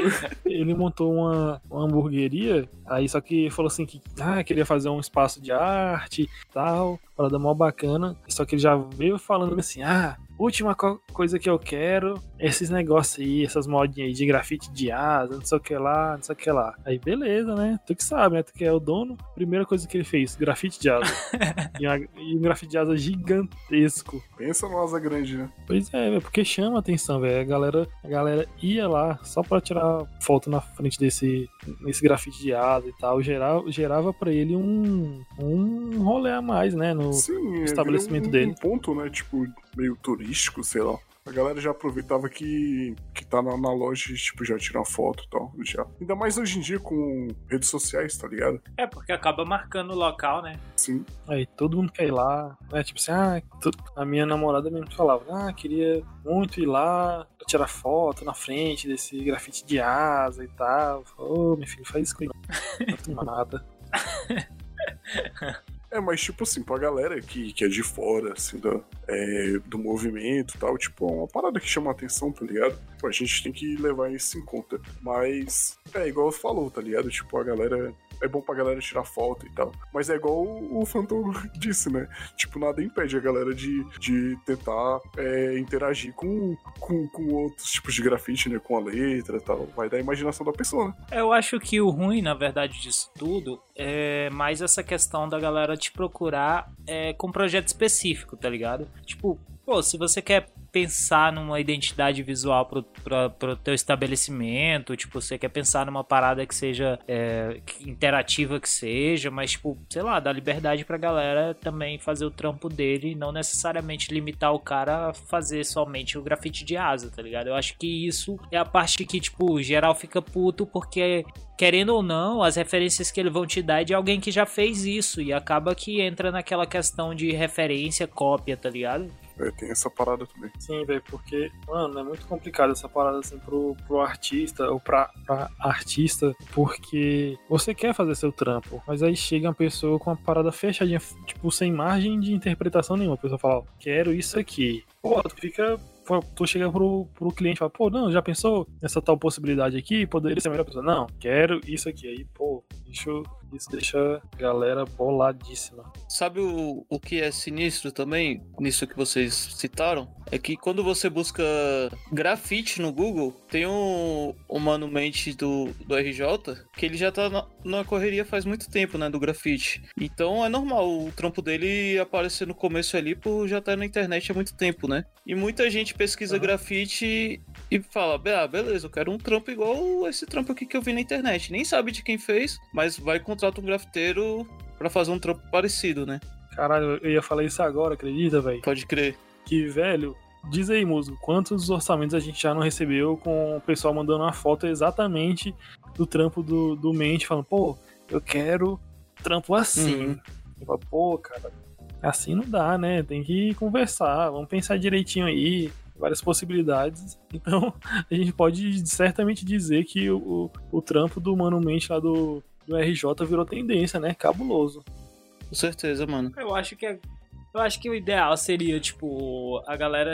Ele montou uma, uma hamburgueria, aí só que falou assim que ah, queria fazer um espaço de arte e tal, parada mó bacana. Só que ele já veio falando assim: ah, última co- coisa que eu quero esses negócios aí, essas modinhas aí de grafite de asa, não sei o que lá, não sei o que lá. Aí beleza, né? Tu que sabe, né? Tu que é o dono. Primeira coisa que ele fez: grafite de asa. (laughs) e, uma- e um grafite de asa gigantesco. Pensa no asa grande, né? Pois é, velho, porque chama a atenção, velho. A galera, a galera ia lá só pra tirar foto na frente desse, desse grafite de asa e tal. Gerava, gerava pra ele um, um rolê a mais, né? No, Sim, estabelecimento um, dele. um ponto, né? Tipo, meio turístico, sei lá. A galera já aproveitava que, que tá na, na loja e, tipo, já tirar foto e tal. Já. Ainda mais hoje em dia com redes sociais, tá ligado? É, porque acaba marcando o local, né? Sim. Aí todo mundo quer ir lá, né? Tipo assim, ah, tu- a minha namorada mesmo falava, ah, queria muito ir lá pra tirar foto na frente desse grafite de asa e tal. Ô, oh, meu filho, faz isso comigo. (laughs) Não tem nada. (laughs) É, mas tipo assim, pra galera que, que é de fora, assim, da, é, do movimento e tal, tipo, é uma parada que chama atenção, tá ligado? Pô, a gente tem que levar isso em conta. Mas, é igual falou, tá ligado? Tipo, a galera. É bom pra galera tirar foto e tal. Mas é igual o, Phantom (laughs) disse, né? Tipo, nada impede a galera de, de tentar é, interagir com, com, com outros tipos de grafite, né? Com a letra e tal. Vai da imaginação da pessoa, né? Eu acho que o ruim, na verdade, disso tudo é mais essa questão da galera te procurar é, com projeto específico, tá ligado? Tipo, pô, se você quer pensar numa identidade visual pro, pro, pro teu estabelecimento, tipo, você quer pensar numa parada que seja é, interativa que seja, mas, tipo, sei lá, dá liberdade pra galera também fazer o trampo dele e não necessariamente limitar o cara a fazer somente o grafite de asa, tá ligado? Eu acho que isso é a parte que, tipo, geral fica puto porque querendo ou não, as referências que eles vão te dar é de alguém que já fez isso e acaba que entra naquela questão de referência, cópia, tá ligado? É, tem essa parada também. Sim, velho, porque, mano, é muito complicado essa parada assim pro, pro artista ou pra, pra artista, porque você quer fazer seu trampo, mas aí chega uma pessoa com uma parada fechadinha, tipo, sem margem de interpretação nenhuma. A pessoa fala, ó, quero isso aqui. Pô, tu fica. Tu chega pro, pro cliente e fala, pô, não, já pensou nessa tal possibilidade aqui? Poderia ser melhor pessoa. Não, quero isso aqui. Aí, pô, isso, isso deixa a galera boladíssima. Sabe o, o que é sinistro também, nisso que vocês citaram? É que quando você busca grafite no Google, tem um, um manumente do, do RJ que ele já tá na, na correria faz muito tempo, né? Do grafite. Então é normal o trampo dele aparecer no começo ali por já estar na internet há muito tempo, né? E muita gente pesquisa grafite e fala, ah, beleza, eu quero um trampo igual esse trampo aqui que eu vi na internet. Nem sabe de quem fez, mas vai contratar um grafiteiro pra fazer um trampo parecido, né? Caralho, eu ia falar isso agora, acredita, velho? Pode crer. Que, velho, diz aí, músico, quantos orçamentos a gente já não recebeu com o pessoal mandando uma foto exatamente do trampo do, do mente, falando, pô, eu quero trampo assim. Uhum. Eu falo, pô, cara, assim não dá, né? Tem que conversar, vamos pensar direitinho aí. várias possibilidades. (laughs) Então, a gente pode certamente dizer que o, o, o trampo do Mano Mente lá do, do RJ virou tendência, né? Cabuloso. Com certeza, mano. Eu acho que é, eu acho que o ideal seria, tipo, a galera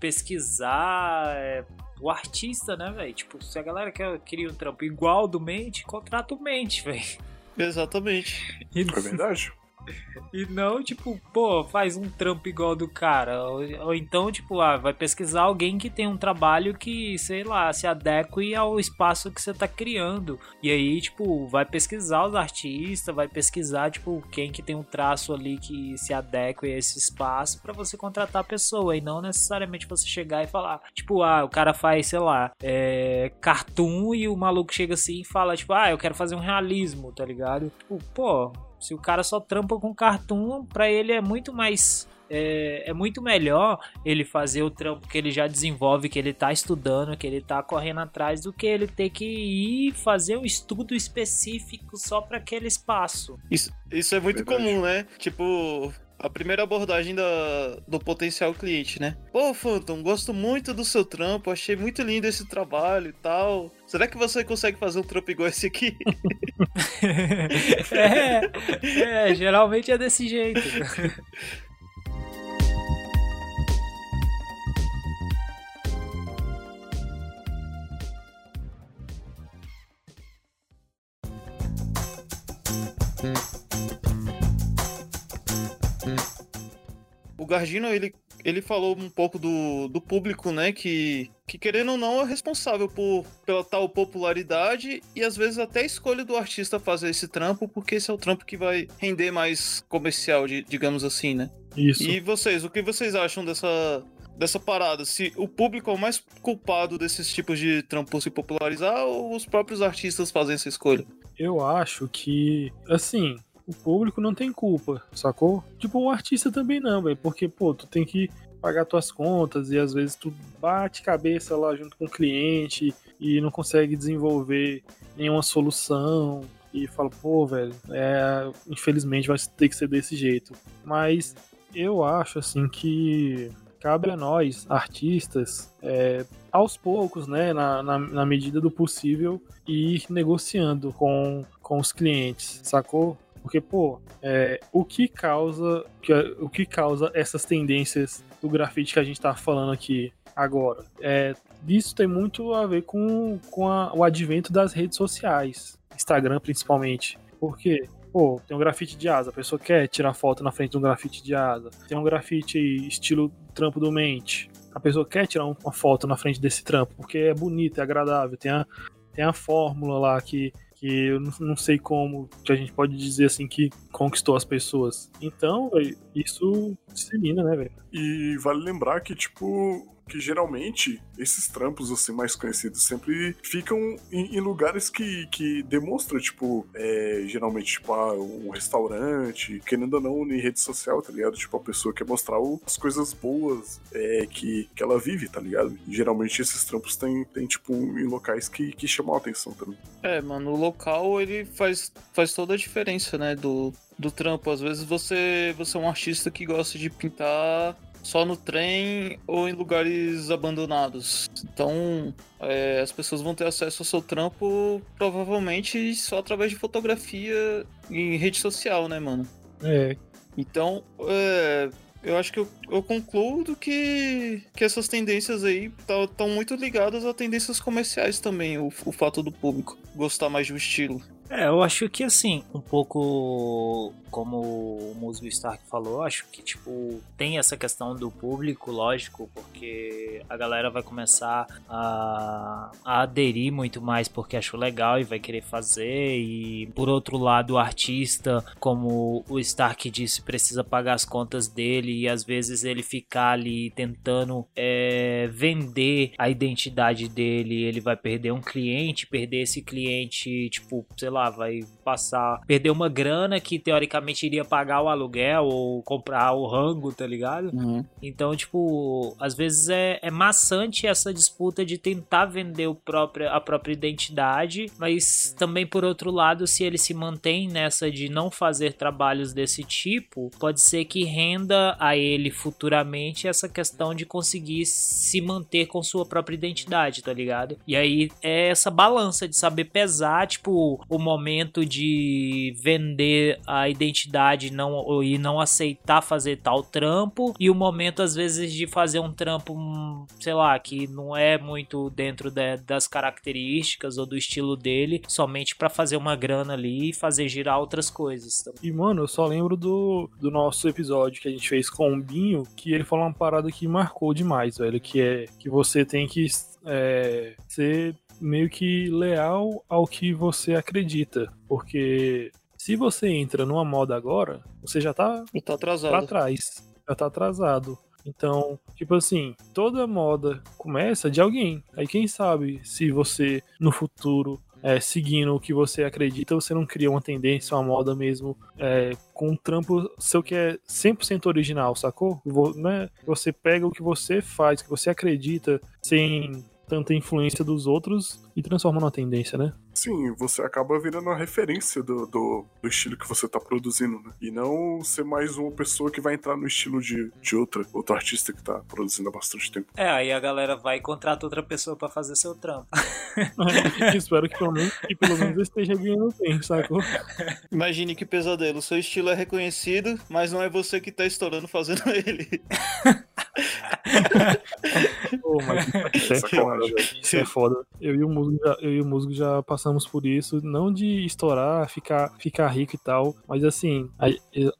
pesquisar é, o artista, né, velho? Tipo, se a galera quer, queria um trampo igual do Mente, contrata o Mente, velho. Exatamente. É verdade. (laughs) E não, tipo, pô, faz um trampo igual do cara. Ou, ou, então, tipo, ah, vai pesquisar alguém que tem um trabalho que, sei lá, se adeque ao espaço que você tá criando. E aí, tipo, vai pesquisar os artistas, vai pesquisar, tipo, quem que tem um traço ali que se adeque a esse espaço para você contratar a pessoa. E não necessariamente você chegar e falar, tipo, ah, o cara faz, sei lá, é, cartoon e o maluco chega assim e fala, tipo, ah, eu quero fazer um realismo, tá ligado? Tipo, pô, se o cara só trampa com cartoon, para ele é muito mais é, é, muito melhor ele fazer o trampo que ele já desenvolve, que ele tá estudando, que ele tá correndo atrás, do que ele ter que ir fazer um estudo específico só para aquele espaço. Isso, isso é muito Verdade. comum, né? Tipo, a primeira abordagem da, do potencial cliente, né? Pô, Phantom, gosto muito do seu trampo, achei muito lindo esse trabalho e tal. Será que você consegue fazer um trampo igual esse aqui? (laughs) é, é, geralmente é desse jeito. (laughs) Gardino, ele ele falou um pouco do, do público, né? Que, que querendo ou não é responsável por, pela tal popularidade e às vezes até a escolha do artista fazer esse trampo, porque esse é o trampo que vai render mais comercial, de, digamos assim, né? Isso. E vocês, o que vocês acham dessa, dessa parada? Se o público é o mais culpado desses tipos de trampo se popularizar ou os próprios artistas fazem essa escolha? Eu acho que, assim, o público não tem culpa, sacou? Tipo, o artista também não, velho, porque, pô, tu tem que pagar tuas contas e às vezes tu bate cabeça lá junto com o cliente e não consegue desenvolver nenhuma solução e fala, pô, velho, é, infelizmente vai ter que ser desse jeito. Mas eu acho, assim, que cabe a nós, artistas, é, aos poucos, né, na, na, na, medida do possível, ir negociando com, com os clientes, sacou? Porque, pô, é, o que causa o que causa essas tendências do grafite que a gente tá falando aqui agora? É, isso tem muito a ver com, com a, o advento das redes sociais, Instagram principalmente. Porque, pô, tem um grafite de asa, a pessoa quer tirar foto na frente de um grafite de asa. Tem um grafite estilo trampo do mente. A pessoa quer tirar uma foto na frente desse trampo, porque é bonito, é agradável, tem a, tem a fórmula lá que que eu não, sei como que a gente pode dizer assim que conquistou as pessoas. Então, isso dissemina, né, velho? E vale lembrar que, tipo, que geralmente esses trampos assim mais conhecidos sempre ficam em, em lugares que, que demonstram, tipo, é, geralmente, tipo, ah, um restaurante, querendo ou não, em rede social, tá ligado? Tipo, a pessoa quer mostrar as coisas boas é, que, que ela vive, tá ligado? Geralmente esses trampos tem, tem tipo, em locais que, que chamam a atenção também. É, mano, o local ele faz, faz toda a diferença, né, do, do trampo. Às vezes você, você é um artista que gosta de pintar só no trem ou em lugares abandonados. Então, é, as pessoas vão ter acesso ao seu trampo provavelmente só através de fotografia em rede social, né, mano? É. Então, é, eu acho que eu, eu concluo que, que essas tendências aí estão tá, muito ligadas a tendências comerciais também, o, o fato do público gostar mais do estilo. É, eu acho que assim, um pouco como o Musgo Stark falou, acho que tipo tem essa questão do público, lógico, porque a galera vai começar a, a aderir muito mais porque achou legal e vai querer fazer e por outro lado o artista, como o Stark disse, precisa pagar as contas dele e às vezes ele ficar ali tentando é, vender a identidade dele, ele vai perder um cliente, perder esse cliente, tipo, sei lá lá, vai passar, perder uma grana que teoricamente iria pagar o aluguel ou comprar o rango, tá ligado? Uhum. Então, tipo, às vezes é, é maçante essa disputa de tentar vender o próprio, a própria identidade, mas também por outro lado, se ele se mantém nessa de não fazer trabalhos desse tipo, pode ser que renda a ele futuramente essa questão de conseguir se manter com sua própria identidade, tá ligado? E aí é essa balança de saber pesar, tipo, o momento de vender a identidade não, e não aceitar fazer tal trampo, e o momento, às vezes, de fazer um trampo, hum, sei lá, que não é muito dentro de, das características ou do estilo dele, somente para fazer uma grana ali e fazer girar outras coisas. E, mano, eu só lembro do, do nosso episódio que a gente fez com o Binho, que ele falou uma parada que marcou demais, velho, que é que você tem que é, ser meio que leal ao que você acredita. Porque se você entra numa moda agora, você já tá, E tá atrasado. pra trás. Já tá atrasado. Então, tipo assim, toda moda começa de alguém. Aí quem sabe se você no futuro é, seguindo o que você acredita, você não cria uma tendência, uma moda mesmo é, com um trampo seu que é 100% original, sacou? Vo- Né? Você pega o que você faz, o que você acredita, sem tanta influência dos outros e transforma numa tendência, né? Sim, você acaba virando uma referência do, do, do estilo que você tá produzindo, né? E não ser mais uma pessoa que vai entrar no estilo de, de outra, outro artista que tá produzindo há bastante tempo. É, aí a galera vai e contrata outra pessoa pra fazer seu trampo. (laughs) Espero que pelo menos, que pelo menos eu esteja ganhando tempo, sacou? (laughs) Imagine que pesadelo. Seu estilo é reconhecido, mas não é você que tá estourando fazendo (laughs) ele. Pô, mas isso é foda. Isso é foda. Eu e o Musgo já, eu e o Musgo já passamos por isso, não de estourar, ficar, ficar rico e tal, mas assim,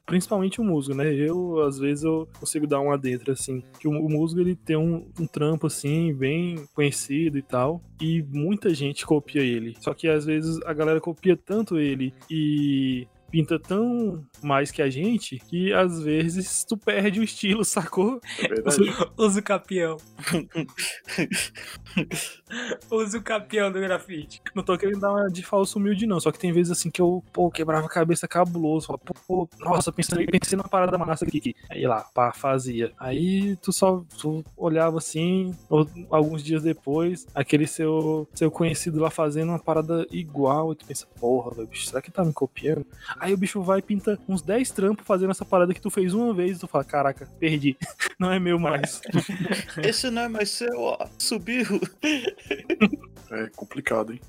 principalmente o Musgo, né? Eu, às vezes, eu consigo dar um adentro, assim, que o, o Musgo, ele tem um, um trampo, assim, bem conhecido e tal, e muita gente copia ele. Só que, às vezes, a galera copia tanto ele e pinta tão mais que a gente que às vezes tu perde o estilo, sacou? É verdade. Usa o capião. Usa o capião do grafite. Não tô querendo dar uma de falso humilde, não. Só que tem vezes assim que eu, pô, quebrava a cabeça cabuloso. Falava, pô, nossa, pensei, pensei numa parada massa aqui. Aí lá, pá, fazia. Aí tu só tu olhava assim, ou, alguns dias depois, aquele seu, seu conhecido lá fazendo uma parada igual. E tu pensa, porra, velho, bicho, será que tá me copiando? Aí o bicho vai e pinta uns 10 trampos fazendo essa parada que tu fez uma vez. E tu fala, caraca, perdi. (laughs) Não é meu mais. (laughs) Esse não é mais seu, ó. Subiu. (laughs) É complicado, hein?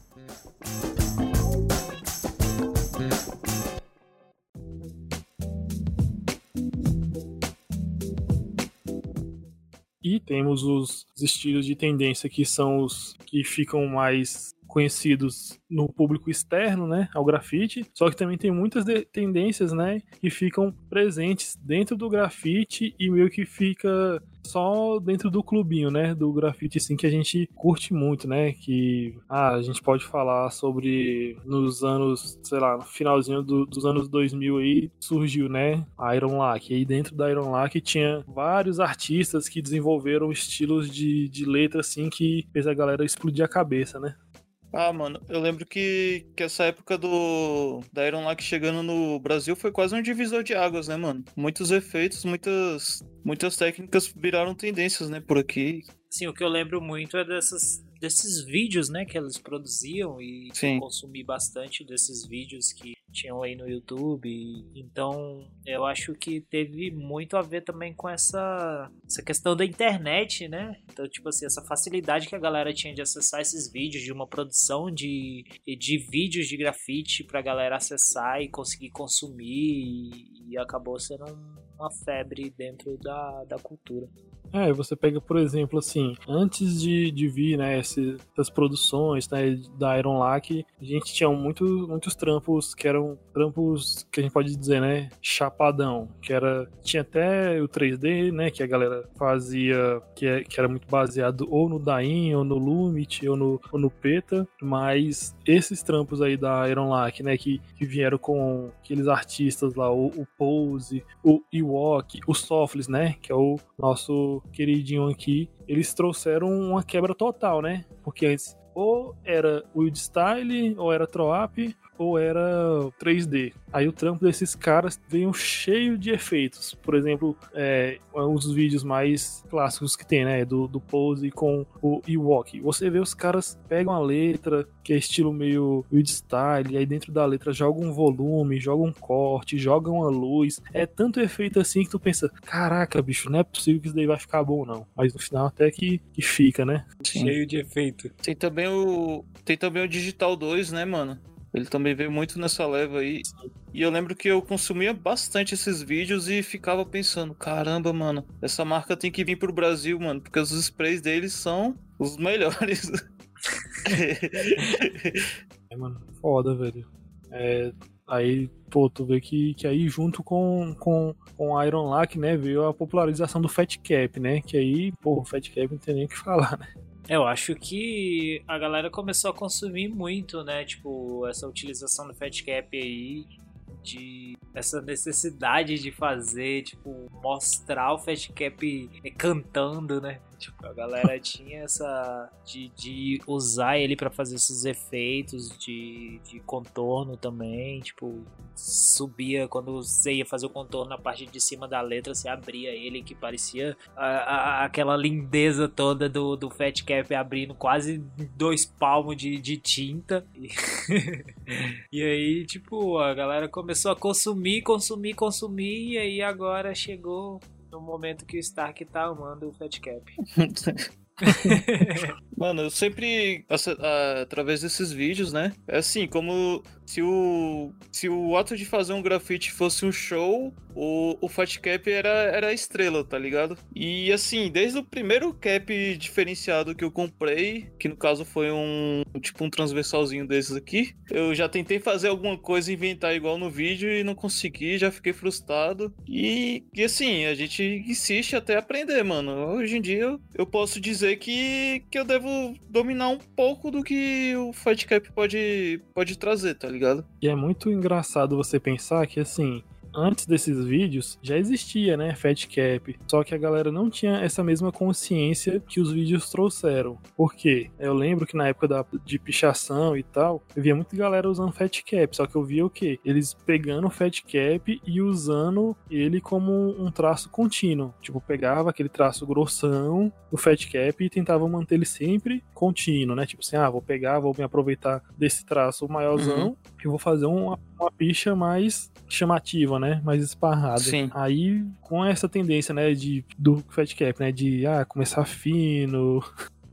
E temos os estilos de tendência que são os que ficam mais conhecidos no público externo, né, ao grafite. Só que também tem muitas tendências, né, que ficam presentes dentro do grafite e meio que fica só dentro do clubinho, né, do grafite assim que a gente curte muito, né, que ah, a gente pode falar sobre nos anos, sei lá, no finalzinho do- dos anos 2000 aí surgiu, né, a Iron Lack. E aí dentro da Iron Lack tinha vários artistas que desenvolveram estilos de, de letra assim que fez a galera explodir a cabeça, né? Ah, mano, eu lembro que, que essa época do da Iron Lack chegando no Brasil foi quase um divisor de águas, né, mano? Muitos efeitos, muitas muitas técnicas viraram tendências, né, por aqui. Sim, o que eu lembro muito é dessas, desses vídeos, né, que eles produziam e Sim. consumi bastante desses vídeos que tinham aí no YouTube. Então, eu acho que teve muito a ver também com essa, essa questão da internet, né? Então, tipo assim, essa facilidade que a galera tinha de acessar esses vídeos, de uma produção de, de vídeos de grafite pra galera acessar e conseguir consumir, e, e acabou sendo um- uma febre dentro da, da cultura. É, você pega, por exemplo, assim, antes de, de vir, né, essas produções, né, da Iron Lack, a gente tinha muito, muitos trampos que eram trampos que a gente pode dizer, né, chapadão, que era, tinha até o 3D, né, que a galera fazia, que, é- que era muito baseado ou no Dain, ou no Lumit, ou no, ou no PETA, mas esses trampos aí da Iron Lack, né, que, que vieram com aqueles artistas lá, o, o Pose, o Ewok, o Sofles, né, que é o nosso queridinho aqui, eles trouxeram uma quebra total, né? Porque antes ou era Wild Style, ou era Troap, ou era 3D. Aí o trampo desses caras veio cheio de efeitos. Por exemplo, é, um dos vídeos mais clássicos que tem, né? Do, do Pose com o Ewok. Você vê os caras pegam a letra, que é estilo meio weird style, e aí dentro da letra jogam um volume, jogam um corte, jogam uma luz. É tanto efeito assim que tu pensa, caraca, bicho, não é possível que isso daí vai ficar bom, não. Mas no final até que, que fica, né? Sim. Cheio de efeito. Tem também o. Tem também o Digital 2, né, mano? Ele também veio muito nessa leva aí. E eu lembro que eu consumia bastante esses vídeos e ficava pensando: caramba, mano, essa marca tem que vir pro Brasil, mano, porque os sprays deles são os melhores. (laughs) é, mano, foda, velho. É, aí, pô, tu vê que, que aí junto com, com, com Iron Lack, né, veio a popularização do Fat Cap, né? Que aí, pô, o Fat Cap não tem nem o que falar, né? Eu acho que a galera começou a consumir muito, né? Tipo, essa utilização do Fat Cap aí, de essa necessidade de fazer, tipo, mostrar o Fat Cap cantando, né? Tipo, a galera tinha essa. de, de usar ele para fazer esses efeitos de, de contorno também. Tipo, subia quando você ia fazer o contorno na parte de cima da letra, você abria ele, que parecia a, a, aquela lindeza toda do, do Fat Cap abrindo quase dois palmos de, de tinta. (laughs) E, e aí, tipo, a galera começou a consumir, consumir, consumir, e aí agora chegou no momento que o Stark tá amando o Fat Cap. (laughs) (laughs) Mano, eu sempre, através desses vídeos, né? É assim, como se o, se o ato de fazer um grafite fosse um show, o, o Fat Cap era, era a estrela, tá ligado? E assim, desde o primeiro cap diferenciado que eu comprei, que no caso foi um tipo um transversalzinho desses aqui, eu já tentei fazer alguma coisa, inventar igual no vídeo e não consegui, já fiquei frustrado. E, e assim, a gente insiste até aprender, mano. Hoje em dia eu posso dizer que, que eu devo dominar um pouco do que o Fight Cap pode, pode trazer, tá ligado? E é muito engraçado você pensar que, assim, antes desses vídeos já existia, né, Fat Cap, só que a galera não tinha essa mesma consciência que os vídeos trouxeram. Por quê? Eu lembro que na época da, de pichação e tal, eu via muita galera usando Fat Cap, só que eu via o quê? Eles pegando o Fat Cap e usando ele como um traço contínuo. Tipo, pegava aquele traço grossão do Fat Cap e tentava manter ele sempre contínuo, né? Tipo assim, ah, vou pegar, vou me aproveitar desse traço maiorzão uhum. e vou fazer uma, uma picha mais chamativa, né? Mais esparrada. Sim. Aí, com essa tendência, né, de, do Fat Cap, né, de ah, começar fino,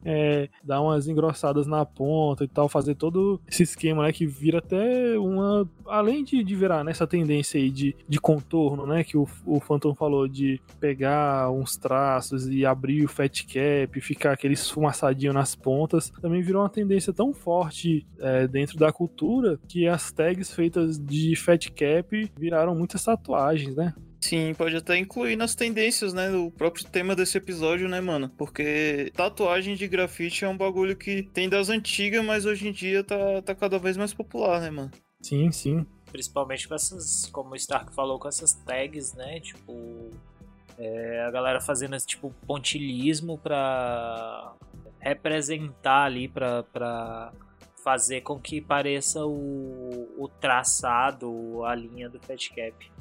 é, dar umas engrossadas na ponta e tal, fazer todo esse esquema, né, que vira até uma, além de, de virar nessa né, tendência aí de, de contorno, né, que o, o Phantom falou de pegar uns traços e abrir o fat cap, ficar aquele esfumaçadinho nas pontas, também virou uma tendência tão forte é, dentro da cultura que as tags feitas de fat cap viraram muitas tatuagens, né? Sim, pode até incluir nas tendências, né? O próprio tema desse episódio, né, mano? Porque tatuagem de grafite é um bagulho que tem das antigas, mas hoje em dia tá, tá cada vez mais popular, né, mano? Sim, sim. Principalmente com essas, como o Stark falou, com essas tags, né? Tipo, é, a galera fazendo esse tipo pontilhismo pra representar ali, pra, pra fazer com que pareça o, o traçado, a linha do Fat Cap.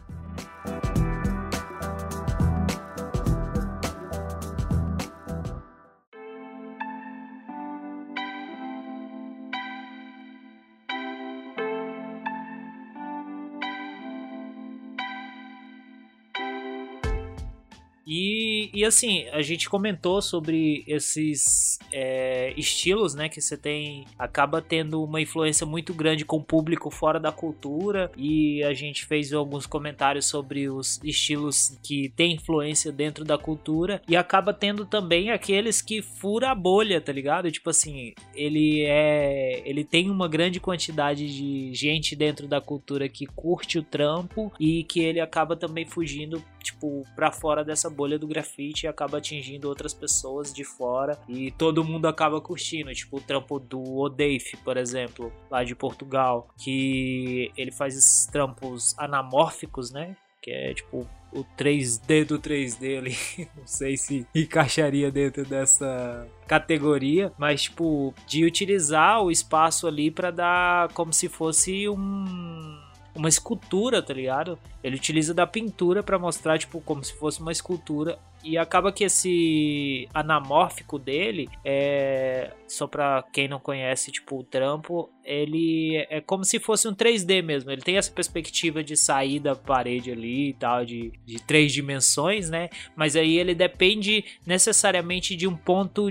E, assim, a gente comentou sobre esses é, estilos, né? Que você tem. Acaba tendo uma influência muito grande com o público fora da cultura. E a gente fez alguns comentários sobre os estilos que tem influência dentro da cultura. E acaba tendo também aqueles que fura a bolha, tá ligado? Tipo assim, ele é. Ele tem uma grande quantidade de gente dentro da cultura que curte o trampo e que ele acaba também fugindo, tipo, pra fora dessa bolha do grafite e acaba atingindo outras pessoas de fora e todo mundo acaba curtindo, tipo o trampo do Odeif, por exemplo, lá de Portugal, que ele faz esses trampos anamórficos, né? Que é tipo o 3D do 3D ali. (laughs) Não sei se encaixaria dentro dessa categoria, mas tipo, de utilizar o espaço ali para dar como se fosse um uma escultura, tá ligado? Ele utiliza da pintura para mostrar tipo como se fosse uma escultura e acaba que esse anamórfico dele é só para quem não conhece, tipo o trampo, ele é como se fosse um 3D mesmo. Ele tem essa perspectiva de sair da parede ali e tal, de, de três dimensões, né? Mas aí ele depende necessariamente de um ponto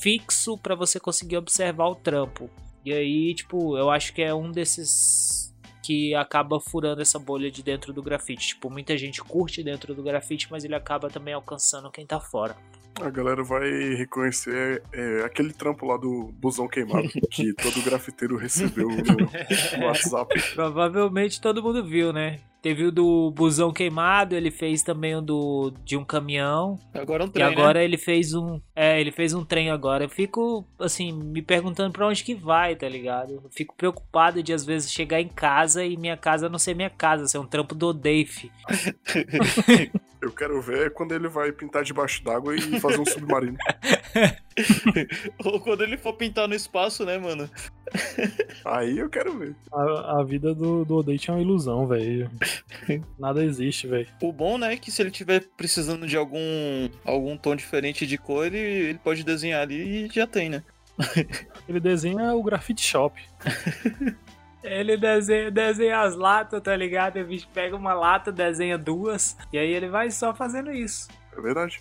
fixo para você conseguir observar o trampo. E aí, tipo, eu acho que é um desses que acaba furando essa bolha de dentro do grafite. Tipo, muita gente curte dentro do grafite, mas ele acaba também alcançando quem tá fora. A galera vai reconhecer é, aquele trampo lá do busão queimado (laughs) que todo grafiteiro recebeu no, no WhatsApp. Provavelmente todo mundo viu, né? Teve o do busão queimado, ele fez também o do de um caminhão. Agora um trem, E agora né? ele fez um, é, ele fez um trem agora. Eu fico assim, me perguntando pra onde que vai, tá ligado? Eu fico preocupado de às vezes chegar em casa e minha casa não ser minha casa, ser um trampo do Odeif. (laughs) Eu quero ver quando ele vai pintar debaixo d'água e fazer um submarino. (laughs) Ou quando ele for pintar no espaço, né, mano? Aí eu quero ver. A, a vida do, do Odate é uma ilusão, velho. (laughs) Nada existe, velho. O bom, né, é que se ele tiver precisando de algum algum tom diferente de cor, ele, ele pode desenhar ali e já tem, né? (laughs) Ele desenha o Graffiti Shop. (laughs) Ele desenha, desenha as latas, tá ligado? O bicho pega uma lata, desenha duas, e aí ele vai só fazendo isso. É verdade.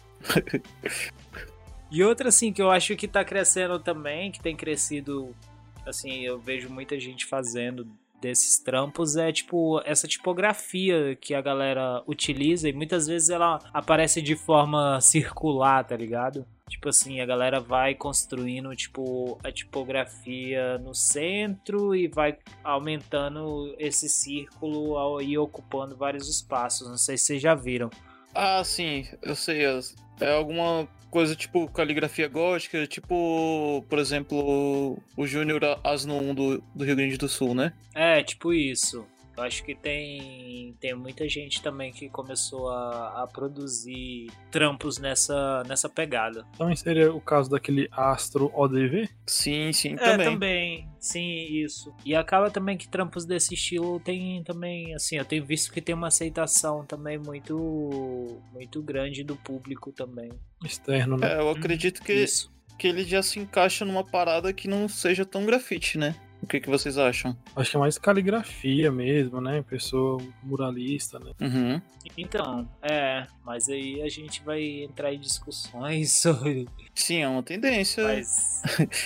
E outra, assim, que eu acho que tá crescendo também, que tem crescido, assim, eu vejo muita gente fazendo desses trampos, é tipo essa tipografia que a galera utiliza e muitas vezes ela aparece de forma circular, tá ligado? Tipo assim, a galera vai construindo, tipo, a tipografia no centro e vai aumentando esse círculo e ocupando vários espaços. Não sei se vocês já viram. Ah, sim, eu sei. É alguma coisa tipo caligrafia gótica, tipo, por exemplo, o Júnior Asno 1 do, do Rio Grande do Sul, né? É, tipo isso. Eu acho que tem, tem muita gente também que começou a, a produzir trampos nessa, nessa pegada. Também seria o caso daquele Astro ODV. Sim, sim, É, também. também. Sim, isso. E acaba também que trampos desse estilo tem também, assim, eu tenho visto que tem uma aceitação também muito muito grande do público também. Externo, né? É, eu acredito que, Isso. que ele já se encaixa numa parada que não seja tão grafite, né? O que, que vocês acham? Acho que é mais caligrafia mesmo, né? Pessoa muralista, né? Uhum. Então, é, mas aí a gente vai entrar em discussões (laughs) sobre Sim, é uma tendência. Mas,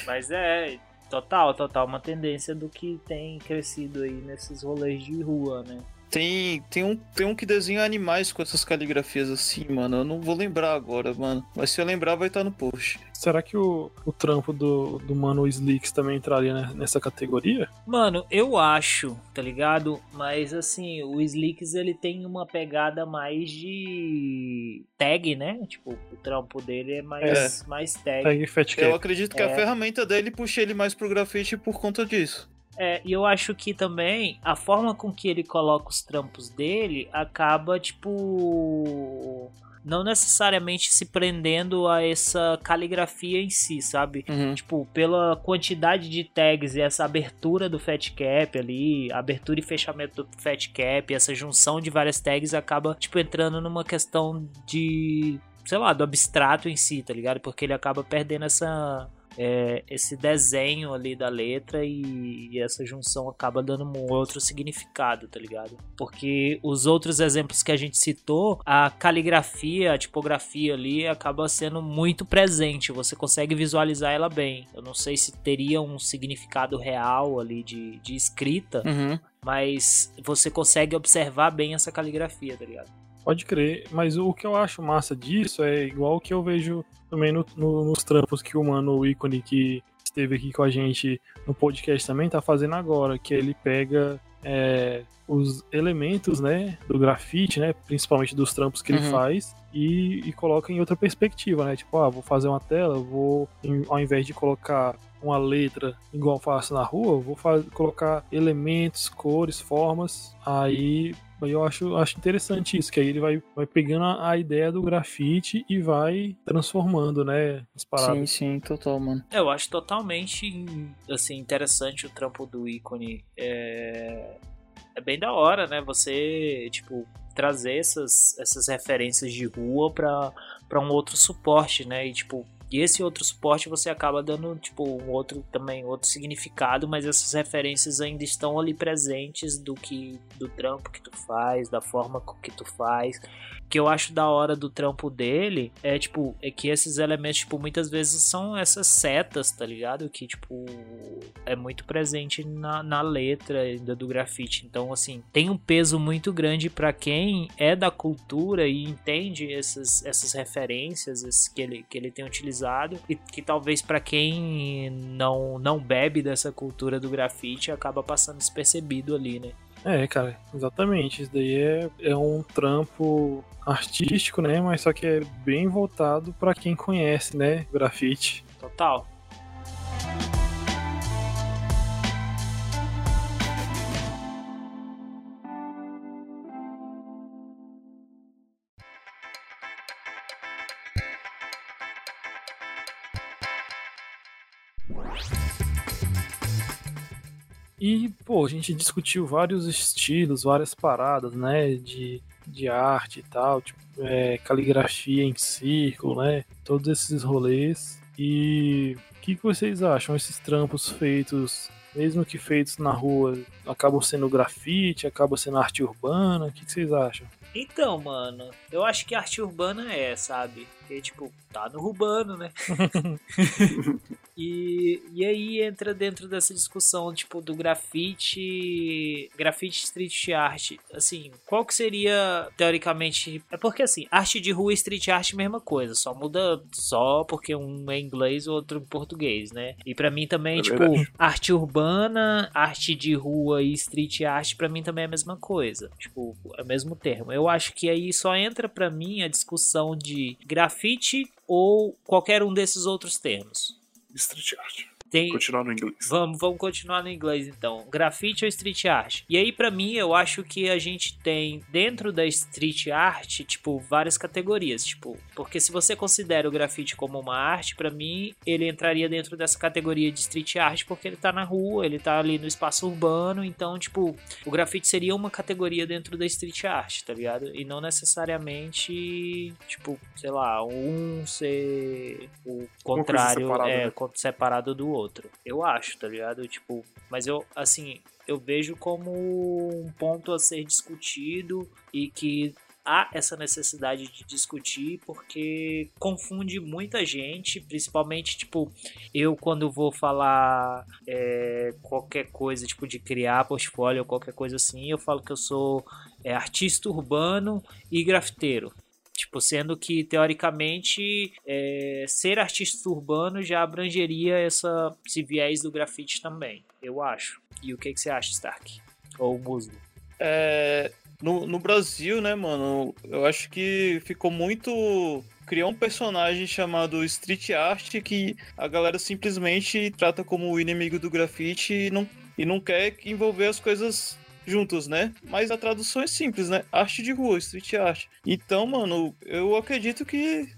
mas é, total, total, uma tendência do que tem crescido aí nesses rolês de rua, né? Tem, tem, um, tem um que desenha animais com essas caligrafias assim, mano. Eu não vou lembrar agora, mano. Mas se eu lembrar, vai estar no post. Será que o, o trampo do, do Mano Slicks também entraria né, nessa categoria? Mano, eu acho, tá ligado? Mas assim, o Slicks ele tem uma pegada mais de tag, né? Tipo, o trampo dele é mais, mais tag. Fat Eu acredito que É. a ferramenta dele puxa ele mais pro grafite por conta disso. É, e eu acho que também a forma com que ele coloca os trampos dele acaba, tipo. Não necessariamente se prendendo a essa caligrafia em si, sabe? Uhum. Tipo, pela quantidade de tags e essa abertura do Fat Cap ali, abertura e fechamento do Fat Cap, essa junção de várias tags acaba, tipo, entrando numa questão de, sei lá, do abstrato em si, tá ligado? Porque ele acaba perdendo essa. É, esse desenho ali da letra e, e essa junção acaba dando um outro significado, tá ligado? Porque os outros exemplos que a gente citou, a caligrafia, a tipografia ali acaba sendo muito presente, você consegue visualizar ela bem. Eu não sei se teria um significado real ali de, de escrita, Uhum. mas você consegue observar bem essa caligrafia, tá ligado? Pode crer, mas o que eu acho massa disso é igual o que eu vejo também no- no- nos trampos que o mano o ícone que esteve aqui com a gente no podcast também tá fazendo agora, que ele pega é, os elementos, né, do grafite, né, principalmente dos trampos que ele Uhum. faz e, e coloca em outra perspectiva, né, tipo, ah, vou fazer uma tela, vou, em- ao invés de colocar uma letra igual faço na rua, vou colocar elementos, cores, formas, aí Aí eu acho, acho interessante isso, que aí ele vai, vai pegando a, a ideia do grafite e vai transformando, né, as paradas. Sim, sim, total, mano. Eu acho totalmente assim, interessante o trampo do ícone. É, é bem da hora, né? Você, tipo, trazer essas, essas referências de rua pra, pra um outro suporte, né? E, tipo, e esse outro suporte você acaba dando, tipo, um outro também, outro significado, mas essas referências ainda estão ali presentes do que do trampo que tu faz, da forma que tu faz. O que eu acho da hora do trampo dele é, tipo, é que esses elementos, tipo, muitas vezes são essas setas, tá ligado? Que, tipo, é muito presente na, na letra ainda do grafite. Então, assim, tem um peso muito grande para quem é da cultura e entende essas, essas referências que ele, que ele tem utilizado e que talvez para quem não, não bebe dessa cultura do grafite acaba passando despercebido ali, né? É, cara, exatamente. Isso daí é, é um trampo artístico, né? Mas só que é bem voltado para quem conhece, né? Grafite. Total. E, pô, a gente discutiu vários estilos, várias paradas, né, de, de arte e tal, tipo, é, caligrafia em círculo, né, todos esses rolês. E o que, que vocês acham? Esses trampos feitos, mesmo que feitos na rua, acabam sendo grafite, acabam sendo arte urbana? O que, que vocês acham? Então, mano, eu acho que arte urbana é, sabe? Porque, tipo, tá no urbano, né? (laughs) e, e aí entra dentro dessa discussão, tipo, do grafite, grafite street art. Assim, qual que seria, teoricamente... É porque, assim, arte de rua e street art é a mesma coisa, só muda só porque um é inglês e outro em português, né? E para mim também, é tipo, verdade. arte urbana, arte de rua e street art, para mim também é a mesma coisa. Tipo, é o mesmo termo. Eu acho que aí só entra para mim a discussão de grafite grafite ou qualquer um desses outros termos? Street art. Tem... Continuar no inglês. Vamos, vamos continuar no inglês então. Grafite ou street art? E aí, para mim, eu acho que a gente tem dentro da street art, tipo, várias categorias. Tipo, porque se você considera o grafite como uma arte, para mim, ele entraria dentro dessa categoria de street art porque ele tá na rua, ele tá ali no espaço urbano. Então, tipo, o grafite seria uma categoria dentro da street art, tá ligado? E não necessariamente, tipo, sei lá, um ser o contrário, separado, é, né? separado do outro outro. Eu acho, tá ligado? Tipo, mas eu, assim, eu vejo como um ponto a ser discutido e que há essa necessidade de discutir porque confunde muita gente, principalmente tipo eu quando vou falar é, qualquer coisa tipo de criar portfólio ou qualquer coisa assim, eu falo que eu sou é, artista urbano e grafiteiro. Tipo, sendo que, teoricamente, é, ser artista urbano já abrangeria essa, esse viés do grafite também, eu acho. E o que, que você acha, Stark? Ou Musgo? É, no, no Brasil, né, mano, eu acho que ficou muito criou um personagem chamado Street Art que a galera simplesmente trata como o inimigo do grafite e não, e não quer envolver as coisas juntos, né? Mas a tradução é simples, né? Arte de rua, street art. Então, mano, eu acredito que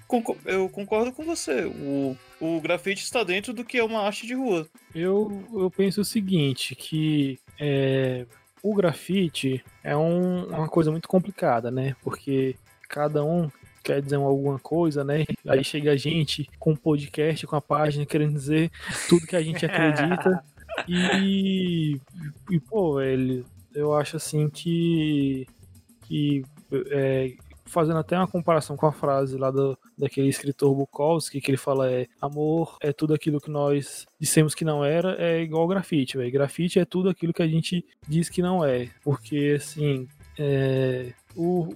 eu concordo com você. O, o grafite está dentro do que é uma arte de rua. Eu, eu penso o seguinte, que é, o grafite é um, uma coisa muito complicada, né? Porque cada um quer dizer alguma coisa, né? Aí chega a gente com um podcast, com a página, querendo dizer tudo que a gente (laughs) acredita. e, e, pô, velho, eu acho assim que, que é, fazendo até uma comparação com a frase lá do, daquele escritor Bukowski, que ele fala é amor é tudo aquilo que nós dissemos que não era, é igual grafite, velho. Grafite é tudo aquilo que a gente diz que não é. Porque assim, é, o,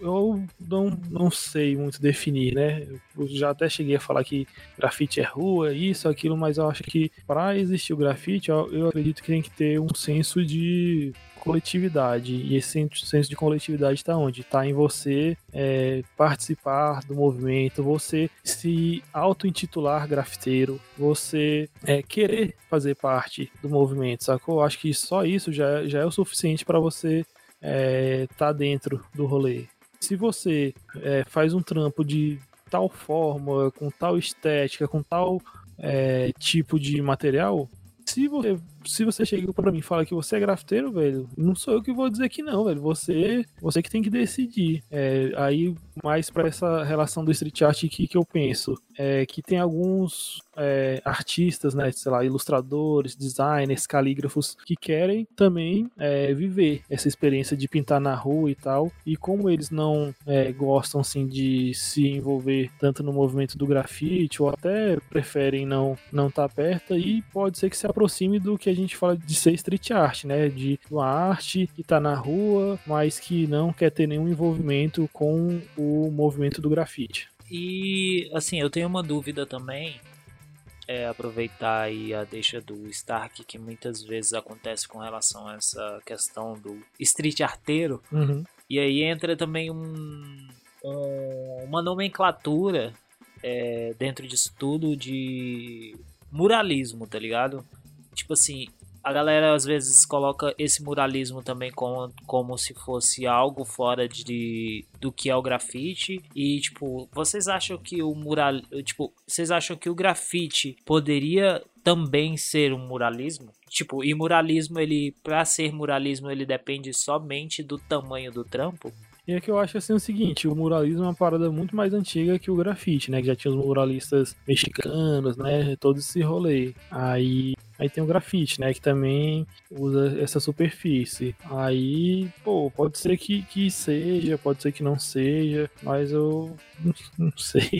eu não, não sei muito definir, né? Eu já até cheguei a falar que grafite é rua, isso, aquilo, mas eu acho que para existir o grafite, eu, eu acredito que tem que ter um senso de coletividade. E esse senso de coletividade está onde? Está em você é, participar do movimento, você se auto-intitular grafiteiro, você é, querer fazer parte do movimento, sacou? Acho que só isso já, já é o suficiente para você é, tá dentro do rolê. Se você é, faz um trampo de tal forma, com tal estética, com tal é, tipo de material, se você se você chega para mim e fala que você é grafiteiro, velho, não sou eu que vou dizer que não, velho. Você, você que tem que decidir. É, aí, mais para essa relação do street art aqui que eu penso, é que tem alguns é, artistas, né, sei lá, ilustradores, designers, calígrafos que querem também é, viver essa experiência de pintar na rua e tal. E como eles não é, gostam assim de se envolver tanto no movimento do grafite ou até preferem não não estar tá perto, aí pode ser que se aproxime do que a gente fala de ser street art, né? De uma arte que tá na rua, mas que não quer ter nenhum envolvimento com o movimento do grafite. E assim, eu tenho uma dúvida também. É, aproveitar aí a deixa do Stark, que muitas vezes acontece com relação a essa questão do street arteiro. Uhum. E aí entra também um, um, uma nomenclatura é, dentro disso tudo de muralismo, tá ligado? Tipo assim, a galera às vezes coloca esse muralismo também como, como se fosse algo fora de do que é o grafite e tipo, vocês acham que o mural, tipo, vocês acham que o grafite poderia também ser um muralismo? Tipo, e muralismo ele para ser muralismo ele depende somente do tamanho do trampo? E é que eu acho assim o seguinte, o muralismo é uma parada muito mais antiga que o grafite, né? Que já tinha os muralistas mexicanos, né? Todo esse rolê. Aí Aí tem o grafite, né? Que também usa essa superfície. Aí, pô, pode ser que, que seja, pode ser que não seja, mas eu (laughs) não sei.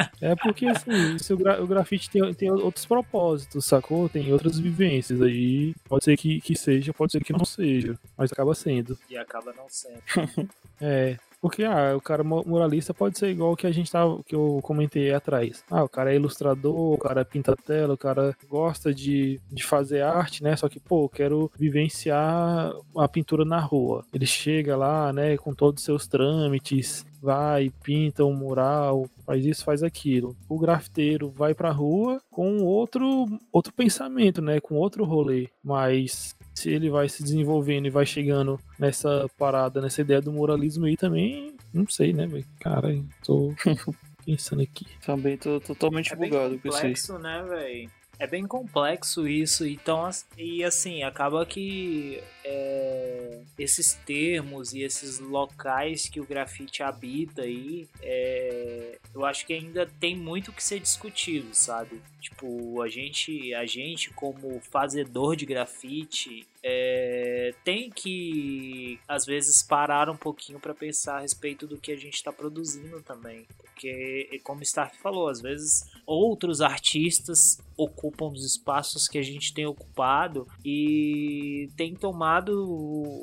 (laughs) É porque assim, o, gra o grafite tem, tem outros propósitos, sacou? Tem outras vivências aí. Pode ser que, que seja, pode ser que não seja. Mas acaba sendo. E acaba não sendo. (laughs) é. Porque, ah, o cara muralista pode ser igual que a gente tava, que eu comentei atrás. Ah, o cara é ilustrador, o cara pinta tela, o cara gosta de, de fazer arte, né? Só que, pô, eu quero vivenciar a pintura na rua. Ele chega lá, né, com todos os seus trâmites, vai, pinta um mural, faz isso, faz aquilo. O grafiteiro vai pra rua com outro, outro pensamento, né? Com outro rolê. Mas se ele vai se desenvolvendo e vai chegando nessa parada, nessa ideia do moralismo aí também, não sei, né, velho? Cara, tô (laughs) pensando aqui. Também tô totalmente é bugado com isso. né, velho? É bem complexo isso, então, e assim, acaba que é, esses termos e esses locais que o grafite habita aí, é, eu acho que ainda tem muito que ser discutido, sabe? Tipo, a gente, a gente como fazedor de grafite, é, tem que às vezes parar um pouquinho para pensar a respeito do que a gente está produzindo também, porque como o Stark falou, às vezes outros artistas ocupam os espaços que a gente tem ocupado e tem tomado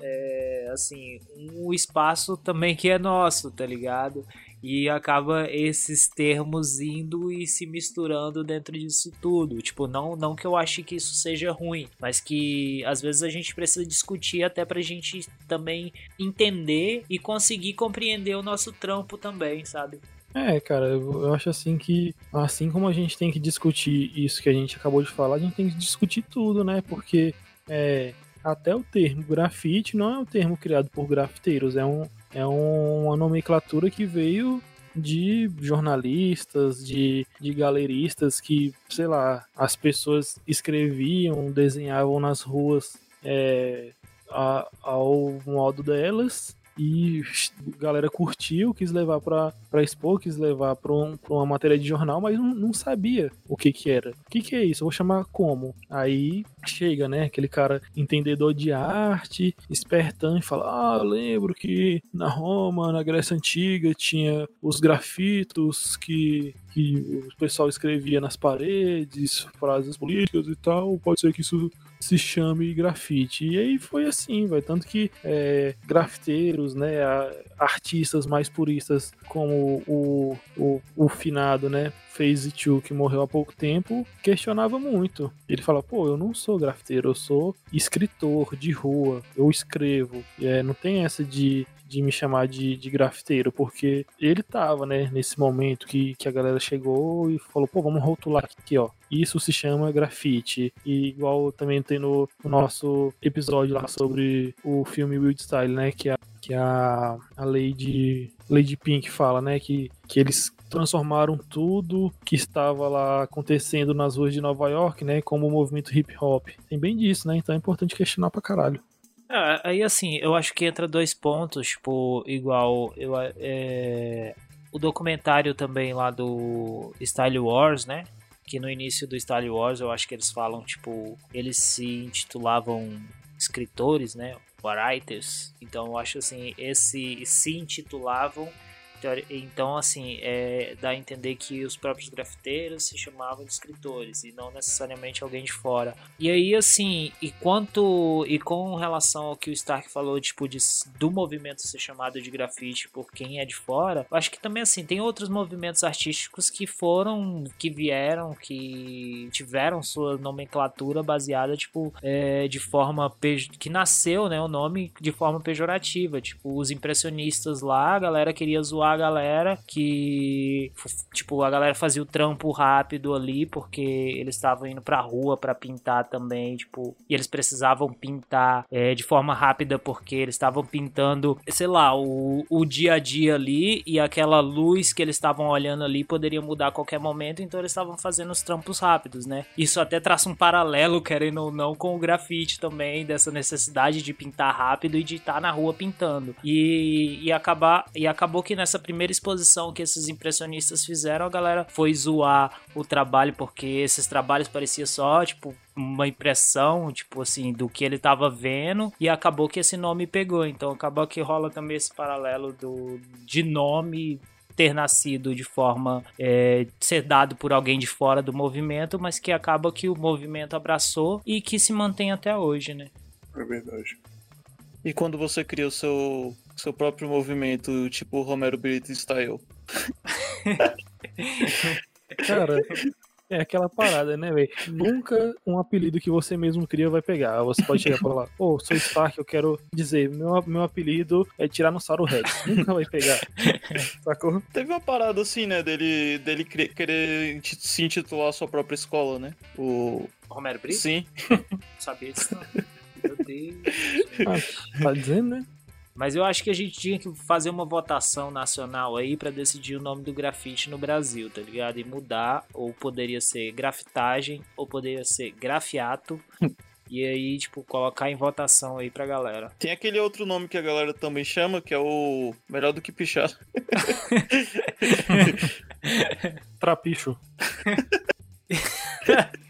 é, assim um espaço também que é nosso, tá ligado? E acaba esses termos indo e se misturando dentro disso tudo. Tipo, não, não que eu ache que isso seja ruim, mas que às vezes a gente precisa discutir até pra gente também entender e conseguir compreender o nosso trampo também, sabe? É, cara, eu acho assim que, assim como a gente tem que discutir isso que a gente acabou de falar, a gente tem que discutir tudo, né? Porque é, até o termo grafite não é um termo criado por grafiteiros, é um, é uma nomenclatura que veio de jornalistas, de, de galeristas que, sei lá, as pessoas escreviam, desenhavam nas ruas é, a, ao modo delas e a galera curtiu, quis levar pra, pra expor, quis levar pra, um, pra uma matéria de jornal, mas não, não sabia o que que era. O que que é isso? Eu vou chamar como? Aí chega, né, aquele cara entendedor de arte, espertão e fala, ah, lembro que na Roma, na Grécia Antiga, tinha os grafitos que que o pessoal escrevia nas paredes, frases políticas e tal, pode ser que isso se chame grafite. E aí foi assim, vai tanto que é, grafiteiros, né, artistas mais puristas como o, o, o finado, né, Phase 2, que morreu há pouco tempo, questionava muito. Ele fala, pô, eu não sou grafiteiro, eu sou escritor de rua, eu escrevo. É, não tem essa de de me chamar de, de grafiteiro, porque ele tava, né, nesse momento que, que a galera chegou e falou, pô, vamos rotular aqui, ó. Isso se chama grafite. E igual também tem no, no nosso episódio lá sobre o filme Wild Style, né, que a, que a, a Lady, Lady Pink fala, né, que, que eles transformaram tudo que estava lá acontecendo nas ruas de Nova York, né, como o movimento hip hop. Tem bem disso, né? Então é importante questionar pra caralho. Ah, aí assim, eu acho que entra dois pontos, tipo, igual eu, é, o documentário também lá do Style Wars, né? Que no início do Style Wars eu acho que eles falam, tipo, eles se intitulavam escritores, né? Writers. Então eu acho assim, esse se intitulavam então, assim, é, dá a entender que os próprios grafiteiros se chamavam de escritores e não necessariamente alguém de fora. E aí, assim, e quanto e com relação ao que o Stark falou, tipo, de, do movimento ser chamado de grafite por quem é de fora, eu acho que também, assim, tem outros movimentos artísticos que foram, que vieram, que tiveram sua nomenclatura baseada, tipo, é, de forma que nasceu, né, o nome de forma pejorativa, tipo, os impressionistas lá, a galera queria zoar a galera que, tipo, a galera fazia o trampo rápido ali porque eles estavam indo pra rua para pintar também, tipo, e eles precisavam pintar é, de forma rápida porque eles estavam pintando, sei lá, o, o dia a dia ali e aquela luz que eles estavam olhando ali poderia mudar a qualquer momento, então eles estavam fazendo os trampos rápidos, né? Isso até traça um paralelo, querendo ou não, com o grafite também, dessa necessidade de pintar rápido e de estar na rua pintando. E, e, acabar, e acabou que nessa primeira exposição que esses impressionistas fizeram, a galera foi zoar o trabalho, porque esses trabalhos pareciam só, tipo, uma impressão, tipo assim, do que ele tava vendo, e acabou que esse nome pegou. Então acabou que rola também esse paralelo do, de nome ter nascido de forma é, ser dado por alguém de fora do movimento, mas que acaba que o movimento abraçou e que se mantém até hoje, né? É verdade. E quando você cria o seu, seu próprio movimento, tipo Romero Brito Style? Cara, é aquela parada, né, velho? Nunca um apelido que você mesmo cria vai pegar. Você pode chegar e falar, ô, oh, sou Stark, eu quero dizer, meu, meu apelido é Tiranossauro Rex. Nunca vai pegar. Sacou? Teve uma parada assim, né, dele, dele querer se intitular a sua própria escola, né? O. Romero Brito? Sim. Sabia disso não. Meu Deus. Ah, tá dizendo, né? Mas eu acho que a gente tinha que fazer uma votação nacional aí para decidir o nome do grafite no Brasil, tá ligado? E mudar, ou poderia ser grafitagem, ou poderia ser grafiato. (laughs) E aí, tipo, colocar em votação aí pra galera. Tem aquele outro nome que a galera também chama, que é o Melhor do que Pichar. (laughs) Trapicho. (laughs)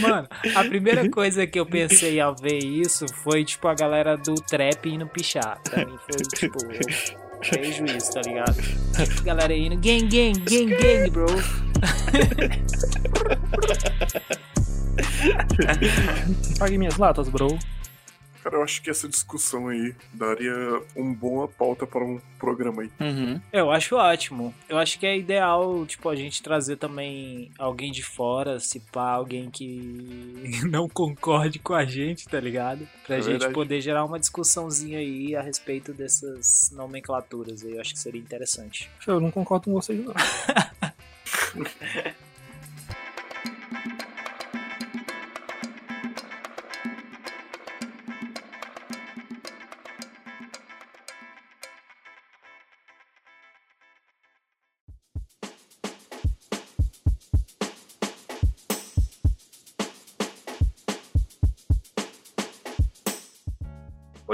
Mano, a primeira (laughs) coisa que eu pensei ao ver isso foi, tipo, a galera do trap indo pichar. Pra mim foi, tipo, vejo isso, tá ligado? A galera indo, gang, gang, gang, gang, bro. Pague minhas latas, bro. Cara, eu acho que essa discussão aí daria uma boa pauta para um programa aí. Uhum. Eu acho ótimo. Eu acho que é ideal, tipo, a gente trazer também alguém de fora, se pá, alguém que (laughs) não concorde com a gente, tá ligado? Pra é gente verdade. poder gerar uma discussãozinha aí a respeito dessas nomenclaturas aí. Eu acho que seria interessante. Eu não concordo com vocês, (laughs) não.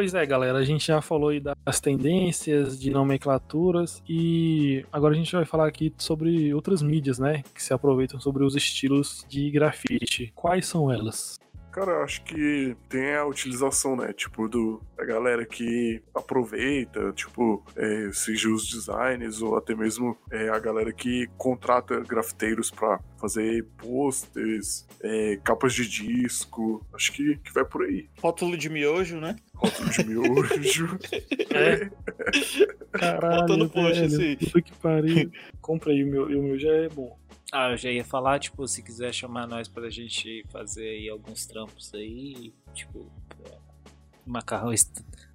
Pois é, galera, a gente já falou aí das tendências de nomenclaturas e agora a gente vai falar aqui sobre outras mídias, né, que se aproveitam sobre os estilos de grafite. Quais são elas? Cara, eu acho que tem a utilização, né? Tipo, do, da galera que aproveita, tipo, é, seja os designers ou até mesmo é, a galera que contrata grafiteiros para fazer posters, é, capas de disco. Acho que, que vai por aí. Rótulo de miojo, né? Rótulo de miojo. (laughs) é. (laughs) Caralho, Botando post assim. Puta que pariu. Compra aí, o meu, o meu já é bom. Ah, eu já ia falar, tipo, se quiser chamar nós pra gente fazer aí alguns trampos aí, tipo, macarrão,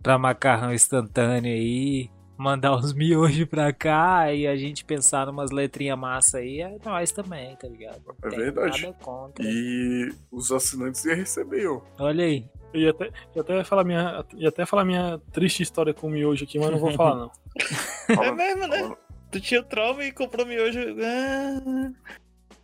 pra macarrão instantâneo aí, mandar uns miojos pra cá e a gente pensar numas letrinhas massa aí, é nós também, tá ligado? É Tem verdade. Nada contra. E os assinantes iam receber, ó. Olha aí. Eu ia até, ia até falar minha, ia até falar minha triste história com o miojo aqui, mas não vou falar não. (laughs) É mesmo, né? Tu tinha trauma e comprou miojo. Ah,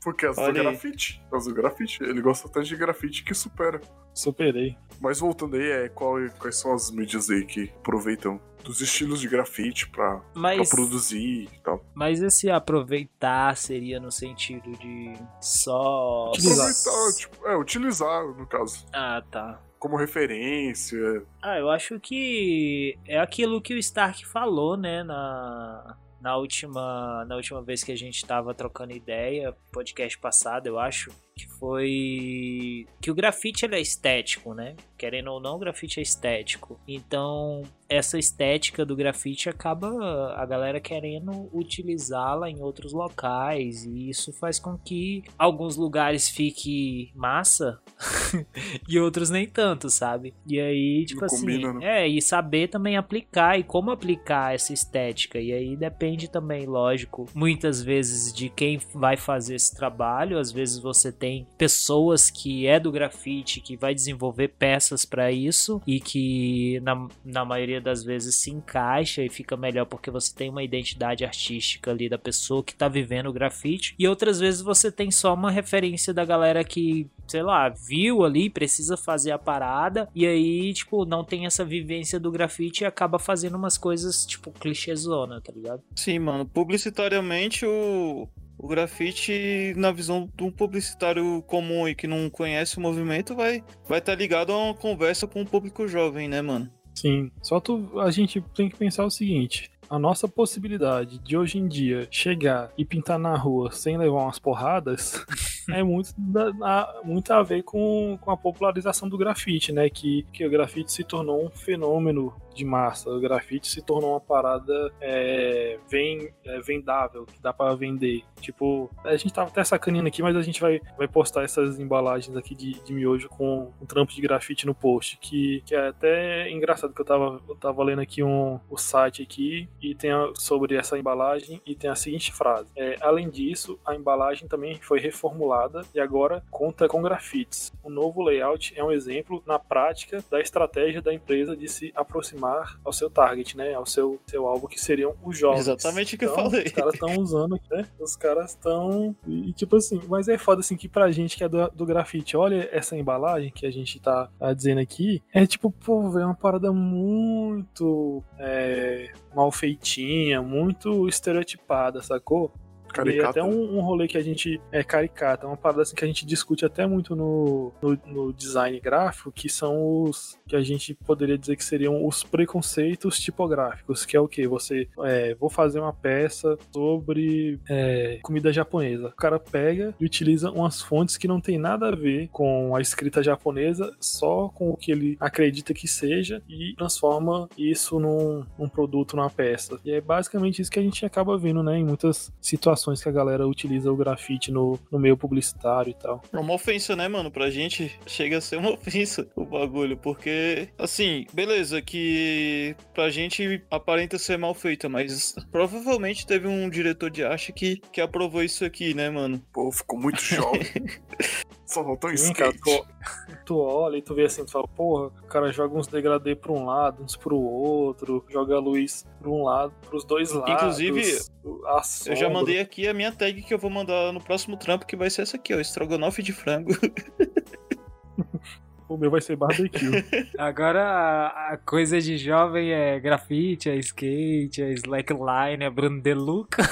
Porque as do grafite. As do grafite. Ele gosta tanto de grafite que supera. Superei. Mas voltando aí, é, qual, quais são as mídias aí que aproveitam dos estilos de grafite pra, pra Mas, produzir e tal? mas esse aproveitar seria no sentido de só. Utilizar. Aproveitar, tipo, é, utilizar, no caso. Ah, tá. Como referência. Ah, eu acho que é aquilo que o Stark falou, né, na, na, última, na última vez que a gente tava trocando ideia, podcast passado, eu acho, que foi que o grafite ele é estético, né? Querendo ou não, o grafite é estético. Então, essa estética do grafite acaba a galera querendo utilizá-la em outros locais e isso faz com que alguns lugares fique massa (laughs) e outros nem tanto, sabe? E aí, tipo Não assim, combina, né? é, e saber também aplicar e como aplicar essa estética. E aí depende também, lógico, muitas vezes de quem vai fazer esse trabalho. Às vezes você tem pessoas que é do grafite que vai desenvolver peças para isso e que na, na maioria das vezes se encaixa e fica melhor porque você tem uma identidade artística ali da pessoa que tá vivendo o grafite. E outras vezes você tem só uma referência da galera que sei lá, viu ali, precisa fazer a parada, e aí, tipo, não tem essa vivência do grafite e acaba fazendo umas coisas, tipo, clichêzona, tá ligado? Sim, mano. Publicitariamente, o, o grafite, na visão de um publicitário comum e que não conhece o movimento, vai vai estar ligado a uma conversa com o público jovem, né, mano? Sim. Só tu, a gente tem que pensar o seguinte. A nossa possibilidade de hoje em dia chegar e pintar na rua sem levar umas porradas (laughs) é muito, da- a, muito a ver com, com a popularização do grafite, né? Que, que o grafite se tornou um fenômeno de massa. O grafite se tornou uma parada é, ven- é, vendável, que dá pra vender. Tipo, a gente tava até sacaneando aqui, mas a gente vai, vai postar essas embalagens aqui de, de miojo com um trampo de grafite no post, que, que é até engraçado que eu tava, eu tava lendo aqui um, o site aqui e tem a- sobre essa embalagem e tem a seguinte frase. É, além disso, a embalagem também foi reformulada e agora conta com grafites. O novo layout é um exemplo na prática da estratégia da empresa de se aproximar ao seu target, né? Ao seu, seu alvo que seriam os jovens. Exatamente o que eu Então, falei. Os caras estão usando, né? Os caras estão. E tipo assim, mas é foda assim que pra gente que é do, do grafite, olha essa embalagem que a gente tá, tá dizendo aqui, é tipo, pô, é uma parada muito é, mal feitinha, muito estereotipada, sacou? E Caricata. até um, um rolê que a gente é caricata, uma parada assim que a gente discute até muito no, no, no design gráfico, que são os que a gente poderia dizer que seriam os preconceitos tipográficos, que é o que? Você é, vou fazer uma peça sobre é, comida japonesa. O cara pega e utiliza umas fontes que não tem nada a ver com a escrita japonesa, só com o que ele acredita que seja e transforma isso num, num produto, numa peça. E é basicamente isso que a gente acaba vendo, né, em muitas situações que a galera utiliza o grafite no, no meio publicitário e tal. É uma ofensa, né, mano? Pra gente (laughs) chega a ser uma ofensa o bagulho, porque, assim, beleza, que pra gente aparenta ser mal feita, mas provavelmente teve um diretor de arte que, que aprovou isso aqui, né, mano? Pô, ficou muito jovem. (laughs) Só faltou um Sim, cara, skate. tu, tu olha e tu vê assim, tu fala, porra, o cara joga uns degradê pra um lado, uns pro outro, joga a luz pra um lado, pros dois lados. Inclusive, a Eu já mandei aqui a minha tag que eu vou mandar no próximo trampo, que vai ser essa aqui, ó, estrogonofe de frango. (laughs) O meu vai ser barbecue. (laughs) Agora a, coisa de jovem é grafite, é skate, é slackline, é Bruno De Luca. (laughs)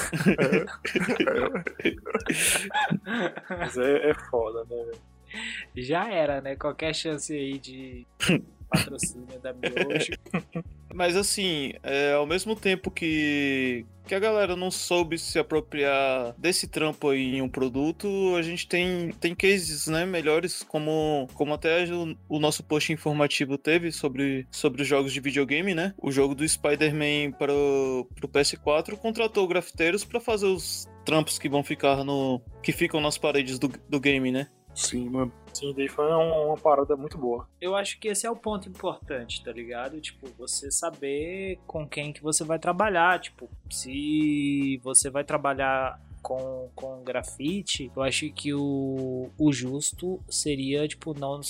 Mas é, é foda, né, velho? Já era, né? Qualquer chance aí de (laughs) patrocínio da Miojo. (laughs) Mas assim, é, ao mesmo tempo que, que a galera não soube se apropriar desse trampo aí em um produto, a gente tem, tem cases né, melhores, como, como até o, o nosso post informativo teve sobre, sobre os jogos de videogame, né? O jogo do Spider-Man para o pro PS4 contratou grafiteiros para fazer os trampos que vão ficar no. que ficam nas paredes do, do game, né? Sim, mano. Sim, daí foi uma, uma parada muito boa. Eu acho que esse é o ponto importante, tá ligado? Tipo, você saber com quem que você vai trabalhar. Tipo, se você vai trabalhar com, com grafite, eu acho que o, o justo seria, tipo, não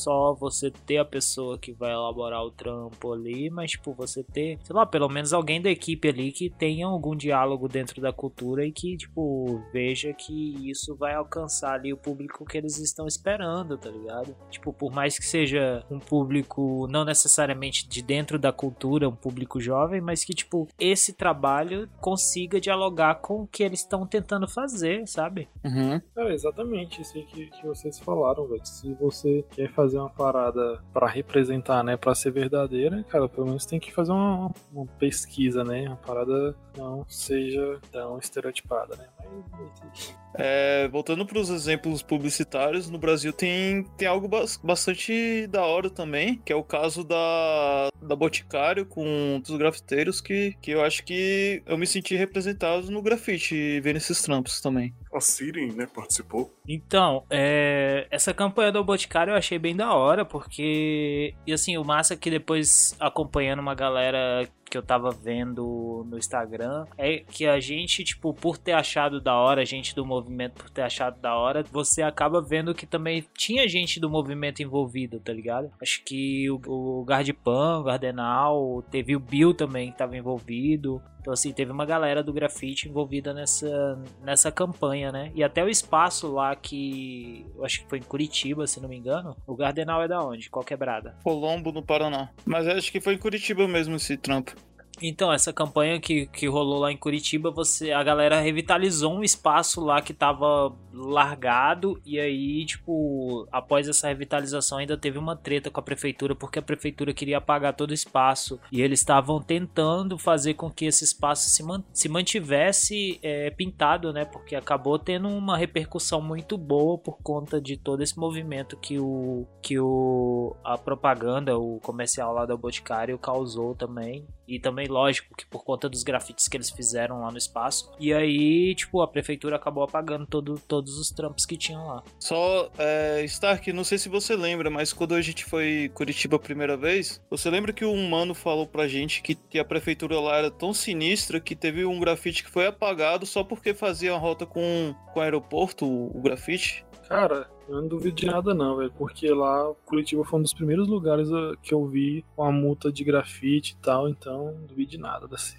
só você ter a pessoa que vai elaborar o trampo ali, mas, tipo, você ter, sei lá, pelo menos alguém da equipe ali que tenha algum diálogo dentro da cultura e que, tipo, veja que isso vai alcançar ali o público que eles estão esperando, tá ligado? Tipo, por mais que seja um público não necessariamente de dentro da cultura, um público jovem, mas que, tipo, esse trabalho consiga dialogar com o que eles estão tentando fazer, sabe? Uhum. É exatamente isso aí que, que vocês falaram, velho. Se você quer fazer uma parada pra representar, né, pra ser verdadeira, cara, pelo menos tem que fazer uma, uma pesquisa, né? Uma parada não seja tão estereotipada, né? Mas, É, voltando para os exemplos publicitários, no Brasil tem, tem algo bas- bastante da hora também, que é o caso da, da Boticário com dos grafiteiros, que, que eu acho que eu me senti representado no grafite, vendo esses trampos também. A Siren, né, participou. Então, é, essa campanha do Boticário eu achei bem da hora, porque, e assim, o massa é que depois acompanhando uma galera que eu tava vendo no Instagram, é que a gente, tipo, por ter achado da hora, a gente do movimento por ter achado da hora, você acaba vendo que também tinha gente do movimento envolvida, tá ligado? Acho que o, o Gardipan, o Gardenal, teve o Bill também que tava envolvido. Então, assim, teve uma galera do grafite envolvida nessa, nessa campanha, né? E até o espaço lá que. Eu acho que foi em Curitiba, se não me engano. O Gardenal é da onde? Qual quebrada? Colombo, no Paraná. Mas acho que foi em Curitiba mesmo esse trampo. Então, essa campanha que, que rolou lá em Curitiba, você a galera revitalizou um espaço lá que tava largado e aí, tipo, após essa revitalização ainda teve uma treta com a prefeitura porque a prefeitura queria apagar todo o espaço e eles estavam tentando fazer com que esse espaço se, man se mantivesse é, pintado, né? Porque acabou tendo uma repercussão muito boa por conta de todo esse movimento que o que o a propaganda, o comercial lá da Boticário causou também e também lógico que por conta dos grafites que eles fizeram lá no espaço. E aí, tipo, a prefeitura acabou apagando todo, todos os trampos que tinham lá. Só, é, Stark, não sei se você lembra, mas quando a gente foi em Curitiba a primeira vez, você lembra que um mano falou pra gente que, que a prefeitura lá era tão sinistra que teve um grafite que foi apagado só porque fazia uma rota com, com o aeroporto, o, o grafite? Cara, eu não duvido de nada não, velho, porque lá Curitiba foi um dos primeiros lugares ah, que eu vi com a multa de grafite e tal, então não duvido de nada desse.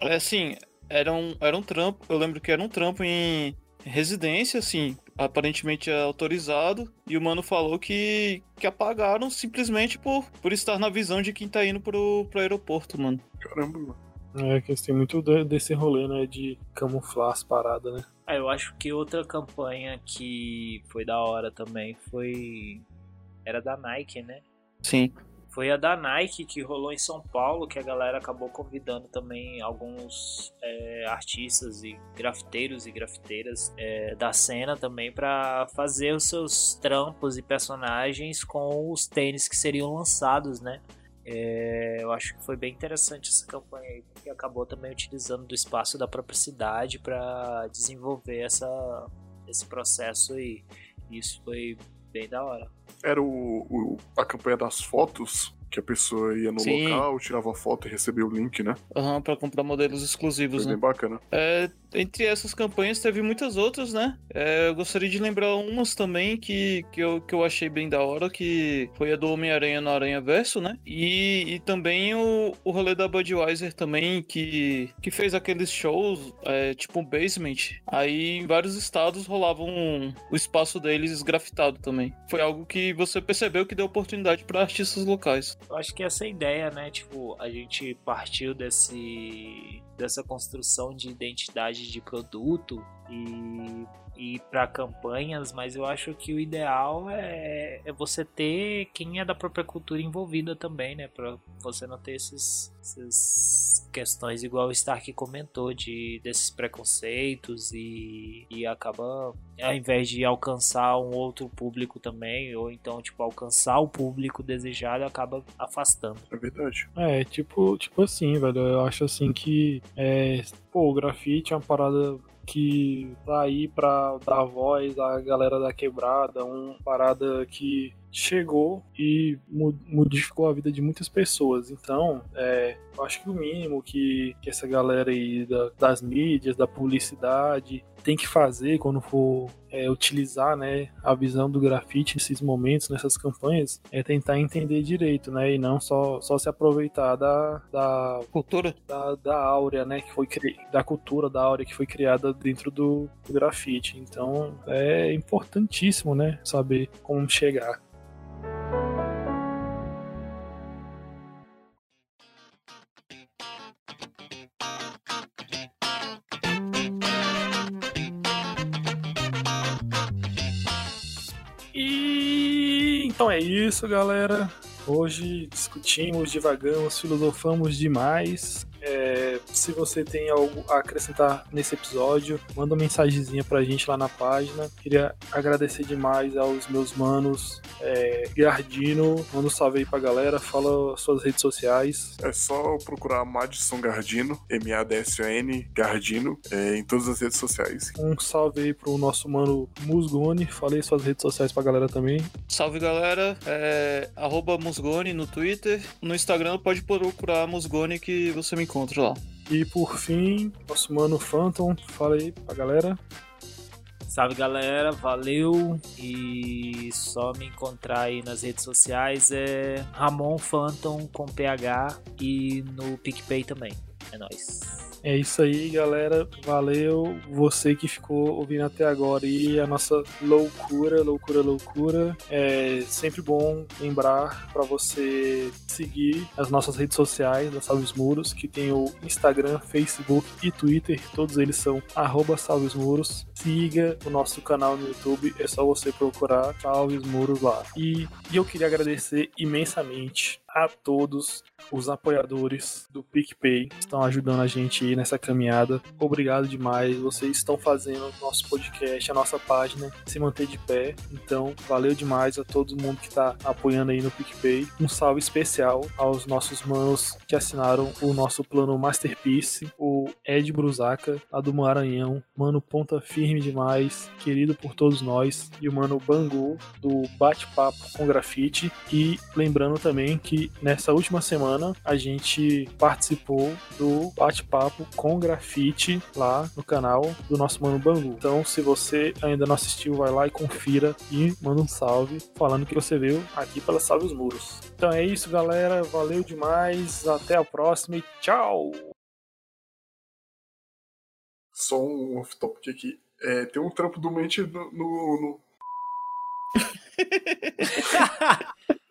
É assim, era um, era um trampo, eu lembro que era um trampo em residência, assim, aparentemente é autorizado, e o mano falou que, que apagaram simplesmente por, por estar na visão de quem tá indo pro, pro aeroporto, mano. Caramba, mano. É que tem muito de- desse rolê, né, de camuflar as paradas, né? Ah, eu acho que outra campanha que foi da hora também foi. Era da Nike, né? Sim. Foi a da Nike que rolou em São Paulo, que a galera acabou convidando também alguns é, artistas e grafiteiros e grafiteiras é, da cena também para fazer os seus trampos e personagens com os tênis que seriam lançados, né? É, eu acho que foi bem interessante essa campanha aí, porque acabou também utilizando do espaço da própria cidade para desenvolver essa, esse processo e isso foi bem da hora. Era o, o- a campanha das fotos, que a pessoa ia no Sim. local, tirava foto e recebia o link, né? Aham, pra comprar modelos exclusivos, Foi né? bem bacana. É, entre essas campanhas teve muitas outras, né? É, eu gostaria de lembrar umas também que, que, eu, que eu achei bem da hora, que foi a do Homem-Aranha no Aranha Verso, né? E, e também o, o rolê da Budweiser também, que, que fez aqueles shows, é, tipo um basement. Aí em vários estados rolavam um- o espaço deles grafitado também. Foi algo que você percebeu que deu oportunidade para artistas locais. Eu acho que essa é ideia, né? Tipo, a gente partiu desse dessa construção de identidade de produto e e para campanhas, mas eu acho que o ideal é, é você ter quem é da própria cultura envolvida também, né? Para você não ter esses, essas questões igual o Stark comentou de desses preconceitos e, e acaba ao invés de alcançar um outro público também, ou então tipo alcançar o público desejado, acaba afastando. É verdade. É, tipo, tipo assim, velho, eu acho assim que, é, pô, o grafite é uma parada que tá aí pra dar voz à galera da quebrada, uma parada que chegou e modificou a vida de muitas pessoas. Então, é, eu acho que o mínimo que, que essa galera aí da, das mídias, da publicidade, tem que fazer quando for é, utilizar né, a visão do grafite nesses momentos, nessas campanhas, é tentar entender direito, né? E não só, só se aproveitar da, da cultura, da, da áurea, né? Que foi cri... da cultura da áurea que foi criada dentro do, do grafite. Então é importantíssimo, né? Saber como chegar. Então é isso, galera. Hoje discutimos, divagamos, filosofamos demais. É, se você tem algo a acrescentar nesse episódio, manda uma mensagenzinha pra gente lá na página. Queria agradecer demais aos meus manos é, Gardino. Manda um salve aí pra galera, fala suas redes sociais. É só procurar Madison Gardino, M-A-D-S-O-N Gardino, é, em todas as redes sociais. Um salve aí pro nosso mano Musgoni. Falei suas redes sociais pra galera também. Salve galera, é, arroba Musgoni no Twitter. No Instagram pode procurar Musgoni que você me encontra lá. E por fim, nosso mano Phantom, fala aí pra galera. Salve galera, valeu. E só me encontrar aí nas redes sociais é Ramon Phantom com PH e no PicPay também. É nóis. É isso aí, galera. Valeu. Você que ficou ouvindo até agora e a nossa loucura, loucura, loucura. É sempre bom lembrar para você seguir as nossas redes sociais da Salves Muros, que tem o Instagram, Facebook e Twitter. Todos eles são Salves Muros. Siga o nosso canal no YouTube, é só você procurar Salves Muros lá. E, e eu queria agradecer imensamente a todos os apoiadores do PicPay que estão ajudando a gente nessa caminhada. Obrigado demais. Vocês estão fazendo o nosso podcast, a nossa página se manter de pé. Então, valeu demais a todo mundo que está apoiando aí no PicPay. Um salve especial aos nossos manos que assinaram o nosso plano Masterpiece, o Ed Brusaca, a do Maranhão, mano ponta firme demais, querido por todos nós, e o mano Bangu, do Bate-Papo com Grafite. E lembrando também que nessa última semana a gente participou do bate-papo com grafite lá no canal do nosso mano Bangu. Então, se você ainda não assistiu, vai lá e confira e manda um salve falando que você viu aqui pela Salve os Muros. Então é isso, galera. Valeu demais. Até a próxima e tchau! Só um off-topic aqui. É, tem um trampo do mente no, no, no... (laughs)